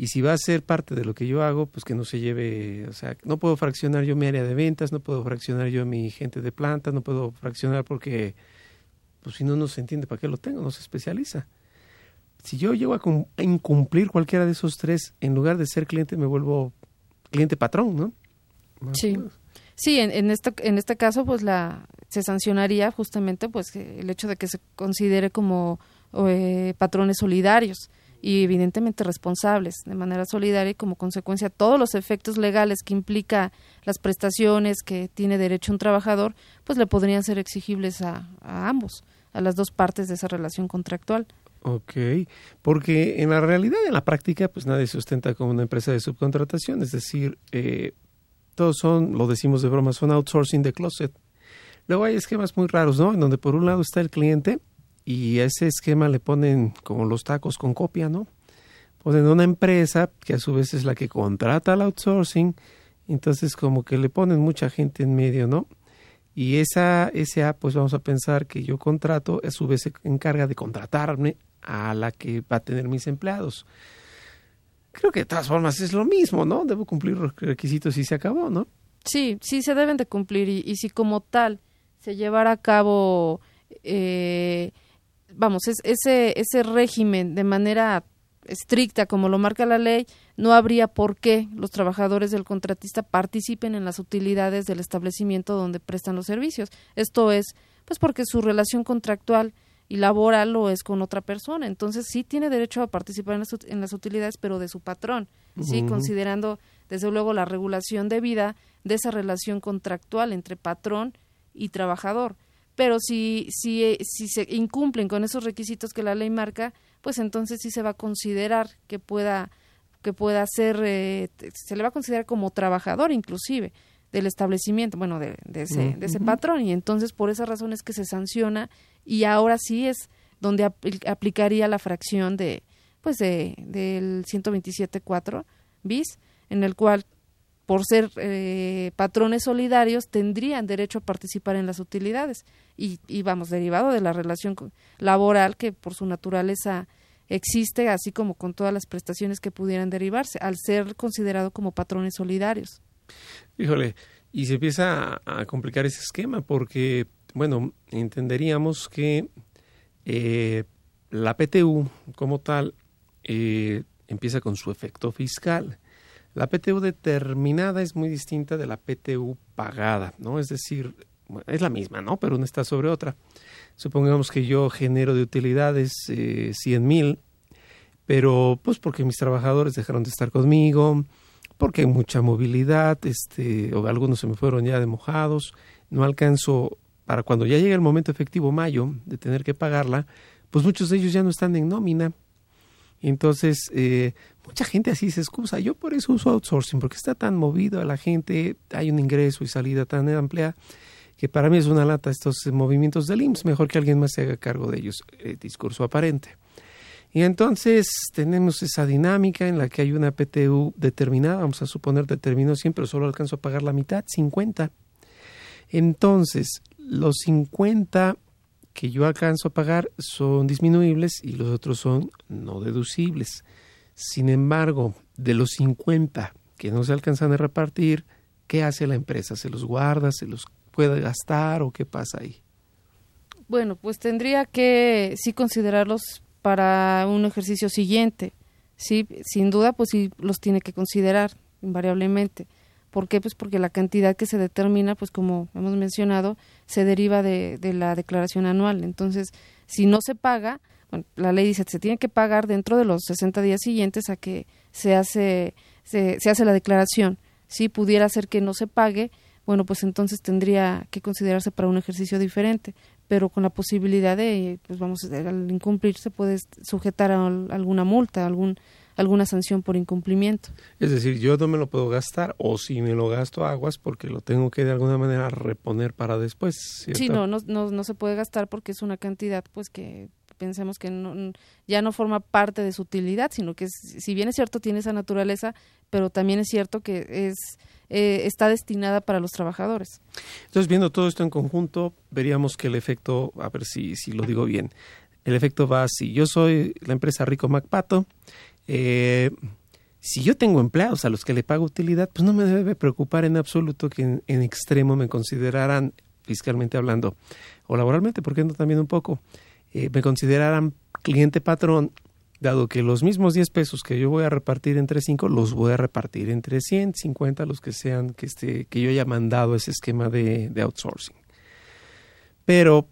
Y si va a ser parte de lo que yo hago, pues que no se lleve, o sea, no puedo fraccionar yo mi área de ventas, no puedo fraccionar yo mi gente de planta, no puedo fraccionar porque, pues si no, no se entiende para qué lo tengo, no se especializa. Si yo llego a, incumplir cualquiera de esos tres, en lugar de ser cliente, me vuelvo cliente patrón, ¿no? sí. Sí, en, en, este, en este caso, pues la se sancionaría justamente pues el hecho de que se considere como eh, patrones solidarios y evidentemente responsables de manera solidaria y como consecuencia todos los efectos legales que implica las prestaciones que tiene derecho un trabajador, pues le podrían ser exigibles a, ambos, a las dos partes de esa relación contractual. Ok, porque en la realidad, en la práctica, pues nadie se ostenta como una empresa de subcontratación, es decir, eh, todos son, lo decimos de broma, son outsourcing de closet. Luego hay esquemas muy raros, ¿no? En donde por un lado está el cliente y a ese esquema le ponen como los tacos con copia, ¿no? Ponen una empresa que a su vez es la que contrata el outsourcing, entonces como que le ponen mucha gente en medio, ¿no? Y esa SA, pues vamos a pensar que yo contrato, a su vez se encarga de contratarme a la que va a tener mis empleados. Creo que de todas formas es lo mismo, ¿no? Debo cumplir los requisitos y se acabó, ¿no? Sí, sí se deben de cumplir y, y si como tal se llevara a cabo eh, vamos, es, ese, ese régimen de manera estricta como lo marca la ley, no habría por qué los trabajadores del contratista participen en las utilidades del establecimiento donde prestan los servicios. Esto es, pues porque su relación contractual y laboral lo es con otra persona. Entonces sí tiene derecho a participar en las, en las utilidades, pero de su patrón, sí, considerando desde luego la regulación debida de esa relación contractual entre patrón y trabajador pero si, si, eh, si se incumplen con esos requisitos que la ley marca, pues entonces sí se va a considerar que pueda que pueda ser, eh, se le va a considerar como trabajador inclusive del establecimiento, bueno, de, ese, de ese patrón, y entonces por esas razones que se sanciona y ahora sí es donde aplicaría la fracción de, pues de, del 127.4 bis, en el cual por ser eh, patrones solidarios, tendrían derecho a participar en las utilidades. Y, y, vamos, derivado de la relación laboral que por su naturaleza existe, así como con todas las prestaciones que pudieran derivarse, al ser considerado como patrones solidarios. Híjole, y se empieza a, complicar ese esquema porque, bueno, entenderíamos que eh, la PTU como tal eh, empieza con su efecto fiscal la PTU determinada es muy distinta de la PTU pagada, ¿no? Es decir, es la misma, ¿no? Pero una está sobre otra. Supongamos que yo genero de utilidades eh, 100 mil, pero pues porque mis trabajadores dejaron de estar conmigo, porque hay mucha movilidad, este, o algunos se me fueron ya de mojados, no alcanzo para cuando ya llegue el momento efectivo mayo de tener que pagarla, pues muchos de ellos ya no están en nómina. Entonces, eh, mucha gente así se excusa. Yo por eso uso outsourcing, porque está tan movido a la gente, hay un ingreso y salida tan amplia, que para mí es una lata estos movimientos del IMSS. Mejor que alguien más se haga cargo de ellos. Eh, discurso aparente. Y entonces tenemos esa dinámica en la que hay una PTU determinada, vamos a suponer determinó siempre, solo alcanzo a pagar la mitad, 50. Entonces, los 50 que yo alcanzo a pagar son disminuibles y los otros son no deducibles. Sin embargo, de los 50 que no se alcanzan a repartir, ¿qué hace la empresa? ¿Se los guarda? ¿Se los puede gastar o qué pasa ahí? Bueno, pues tendría que sí considerarlos para un ejercicio siguiente. Sí, sin duda, pues sí los tiene que considerar invariablemente. ¿Por qué? Pues porque la cantidad que se determina, pues como hemos mencionado, se deriva de, de la declaración anual. Entonces, si no se paga, bueno, la ley dice que se tiene que pagar dentro de los 60 días siguientes a que se hace, se, se hace la declaración si pudiera ser que no se pague, bueno, pues entonces tendría que considerarse para un ejercicio diferente, pero con la posibilidad de, pues vamos, al incumplir se puede sujetar a alguna multa, algún alguna sanción por incumplimiento. Es decir, yo no me lo puedo gastar o si me lo gasto aguas porque lo tengo que de alguna manera reponer para después. Sí, no, no, no, no se puede gastar porque es una cantidad pues que pensemos que no, ya no forma parte de su utilidad, sino que si bien es cierto tiene esa naturaleza, pero también es cierto que es eh, está destinada para los trabajadores. Entonces, viendo todo esto en conjunto, veríamos que el efecto, a ver si, si lo digo bien, el efecto va así. Yo soy la empresa Rico MacPato, eh, si yo tengo empleados a los que le pago utilidad, pues no me debe preocupar en absoluto que en, extremo me consideraran, fiscalmente hablando, o laboralmente, porque no también un poco, eh, me consideraran cliente patrón, dado que los mismos 10 pesos que yo voy a repartir entre 5, los voy a repartir entre 100, 50, los que sean, que, este, que yo haya mandado ese esquema de outsourcing. Pero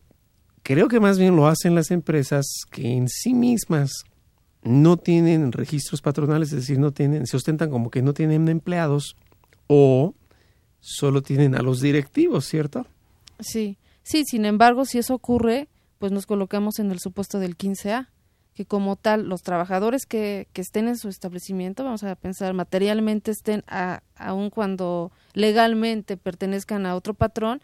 creo que más bien lo hacen las empresas que en sí mismas no tienen registros patronales, es decir, no tienen, se ostentan como que no tienen empleados o solo tienen a los directivos, ¿cierto? Sí, sí, sin embargo, si eso ocurre, pues nos colocamos en el supuesto del 15A, que como tal, los trabajadores que, que estén en su establecimiento, vamos a pensar materialmente estén, a, aun cuando legalmente pertenezcan a otro patrón,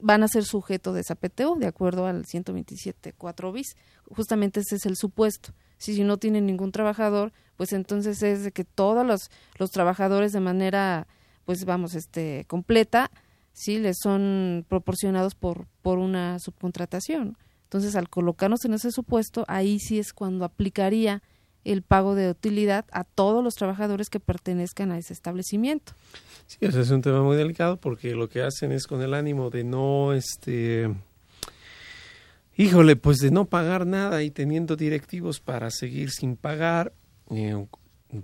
van a ser sujeto de esa de acuerdo al 127.4 bis. Justamente ese es el supuesto si, no tienen ningún trabajador, pues entonces es de que todos los, los trabajadores de manera, pues vamos, este, completa, sí, les son proporcionados por, por una subcontratación. Entonces, al colocarnos en ese supuesto, ahí sí es cuando aplicaría el pago de utilidad a todos los trabajadores que pertenezcan a ese establecimiento. Sí, ese es un tema muy delicado porque lo que hacen es con el ánimo de no, este, híjole, pues de no pagar nada y teniendo directivos para seguir sin pagar, eh,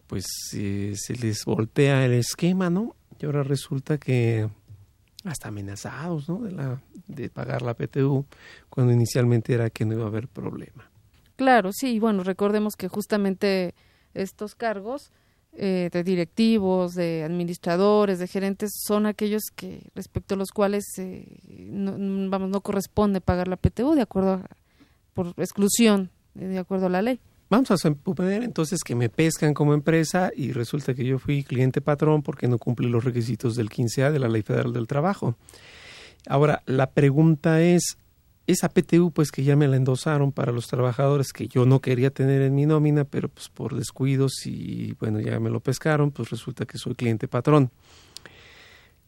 pues eh, se les voltea el esquema, ¿no? Y ahora resulta que hasta amenazados, ¿no? De, la, de pagar la PTU, cuando inicialmente era que no iba a haber problema. Claro, sí, bueno, recordemos que justamente estos cargos eh, de directivos, de administradores, de gerentes, son aquellos que respecto a los cuales eh, no, vamos no corresponde pagar la PTU de acuerdo por exclusión eh, de acuerdo a la ley. Vamos a suponer entonces que me pescan como empresa y resulta que yo fui cliente patrón porque no cumplí los requisitos del 15A de la Ley Federal del Trabajo. Ahora, la pregunta es, esa PTU pues que ya me la endosaron para los trabajadores que yo no quería tener en mi nómina, pero pues por descuidos y bueno, ya me lo pescaron, pues resulta que soy cliente patrón.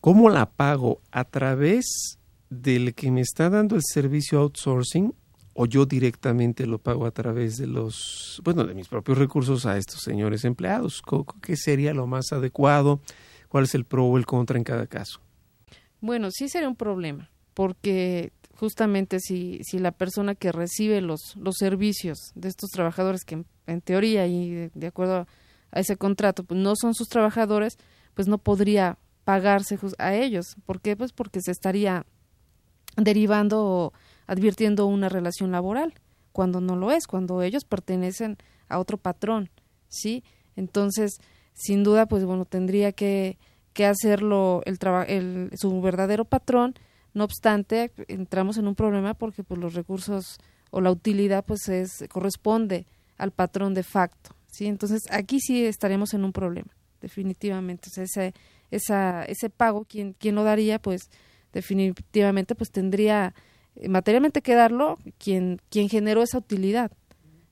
¿Cómo la pago? ¿A través del que me está dando el servicio outsourcing o yo directamente lo pago a través de los, bueno, de mis propios recursos a estos señores empleados? ¿Qué sería lo más adecuado? ¿Cuál es el pro o el contra en cada caso? Bueno, sí sería un problema, porque justamente si, si la persona que recibe los, los servicios de estos trabajadores que en, teoría y de, acuerdo a ese contrato pues no son sus trabajadores, pues no podría pagarse a ellos. ¿Por qué? Pues porque se estaría derivando o advirtiendo una relación laboral, cuando no lo es, cuando ellos pertenecen a otro patrón, ¿sí? Entonces, sin duda, pues bueno, tendría que, que hacerlo el, el, su verdadero patrón no obstante, entramos en un problema porque pues, los recursos o la utilidad pues es, corresponde al patrón de facto. ¿sí? Entonces, aquí sí estaremos en un problema, definitivamente. ese, esa, ese pago, quien, quien lo daría, pues definitivamente pues tendría eh, materialmente que darlo quien, quien generó esa utilidad,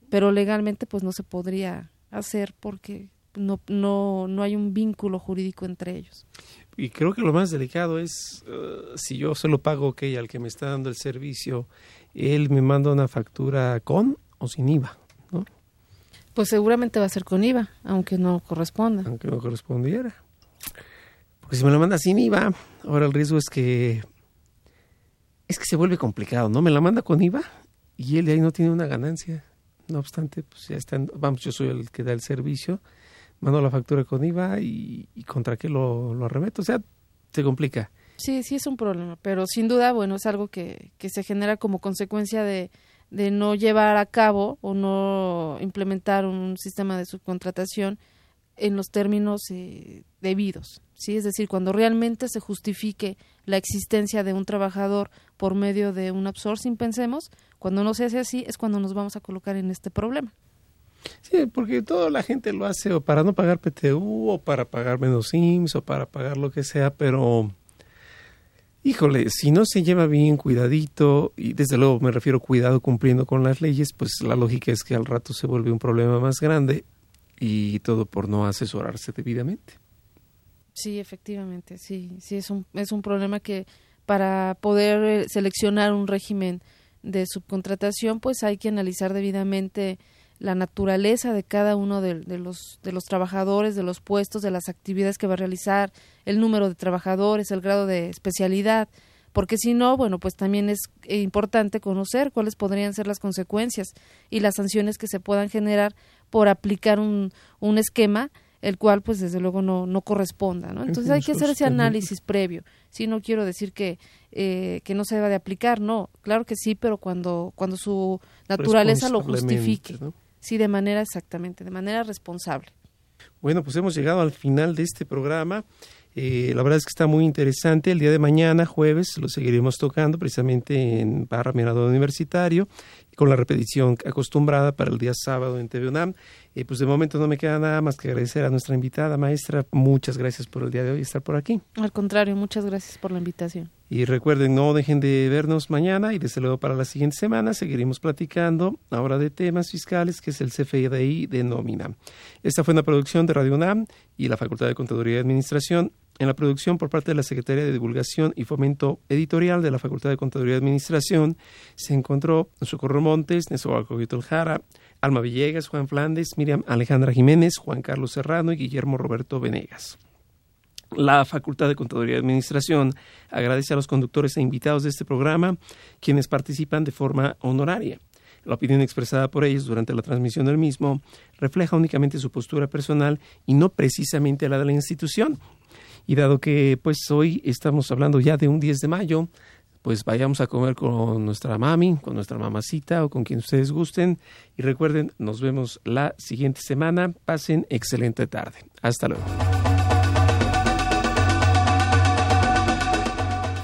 pero legalmente pues no se podría hacer porque no, no, no hay un vínculo jurídico entre ellos. Y creo que lo más delicado es uh, si yo se lo pago ok al que me está dando el servicio, él me manda una factura con o sin IVA, ¿no? Pues seguramente va a ser con IVA, aunque no corresponda. Aunque no correspondiera. Porque si me lo manda sin IVA, ahora el riesgo es que es que se vuelve complicado, ¿no? Me la manda con IVA y él de ahí no tiene una ganancia. No obstante, pues ya están, vamos, yo soy el que da el servicio mando la factura con IVA y, contra qué lo, lo, arremeto. O sea, se complica. Sí, sí es un problema, pero sin duda, bueno, es algo que, que se genera como consecuencia de, de no llevar a cabo o no implementar un sistema de subcontratación en los términos eh, debidos. ¿sí? Es decir, cuando realmente se justifique la existencia de un trabajador por medio de un outsourcing, pensemos, cuando no se hace así es cuando nos vamos a colocar en este problema. Sí, porque toda la gente lo hace o para no pagar PTU o para pagar menos IMSS o para pagar lo que sea, pero híjole, si no se lleva bien cuidadito, y desde luego me refiero cuidado cumpliendo con las leyes, pues la lógica es que al rato se vuelve un problema más grande y todo por no asesorarse debidamente. Sí, efectivamente, sí, sí, es un, es un problema que para poder eh, seleccionar un régimen de subcontratación, pues hay que analizar debidamente la naturaleza de cada uno de, los, de los trabajadores, de los puestos, de las actividades que va a realizar, el número de trabajadores, el grado de especialidad, porque si no, bueno, pues también es importante conocer cuáles podrían ser las consecuencias y las sanciones que se puedan generar por aplicar un, un esquema el cual pues desde luego no, no corresponda, ¿no? Entonces hay que hacer ese análisis previo. Sí, no quiero decir que, eh, que no se deba de aplicar, no, claro que sí, pero cuando, cuando su naturaleza lo justifique. Sí, de manera exactamente, de manera responsable. Bueno, pues hemos llegado al final de este programa. Eh, la verdad es que está muy interesante. El día de mañana, jueves, lo seguiremos tocando precisamente en Barra Mirador Universitario con la repetición acostumbrada para el día sábado en TV UNAM. Y pues de momento no me queda nada más que agradecer a nuestra invitada, maestra. Muchas gracias por el día de hoy estar por aquí. Al contrario, muchas gracias por la invitación. Y recuerden, no dejen de vernos mañana y desde luego para la siguiente semana seguiremos platicando ahora de temas fiscales, que es el CFDI de nómina. Esta fue una producción de Radio UNAM y la Facultad de Contaduría y Administración en la producción por parte de la Secretaría de Divulgación y Fomento Editorial de la Facultad de Contaduría y Administración se encontró Socorro Montes, Nesobaco Jara, Alma Villegas, Juan Flandes, Miriam Alejandra Jiménez, Juan Carlos Serrano y Guillermo Roberto Venegas. La Facultad de Contaduría y Administración agradece a los conductores e invitados de este programa, quienes participan de forma honoraria. La opinión expresada por ellos durante la transmisión del mismo refleja únicamente su postura personal y no precisamente la de la institución. Y dado que pues hoy estamos hablando ya de un 10 de mayo, pues vayamos a comer con nuestra mami, con nuestra mamacita o con quien ustedes gusten. Y recuerden, nos vemos la siguiente semana. Pasen excelente tarde. Hasta luego.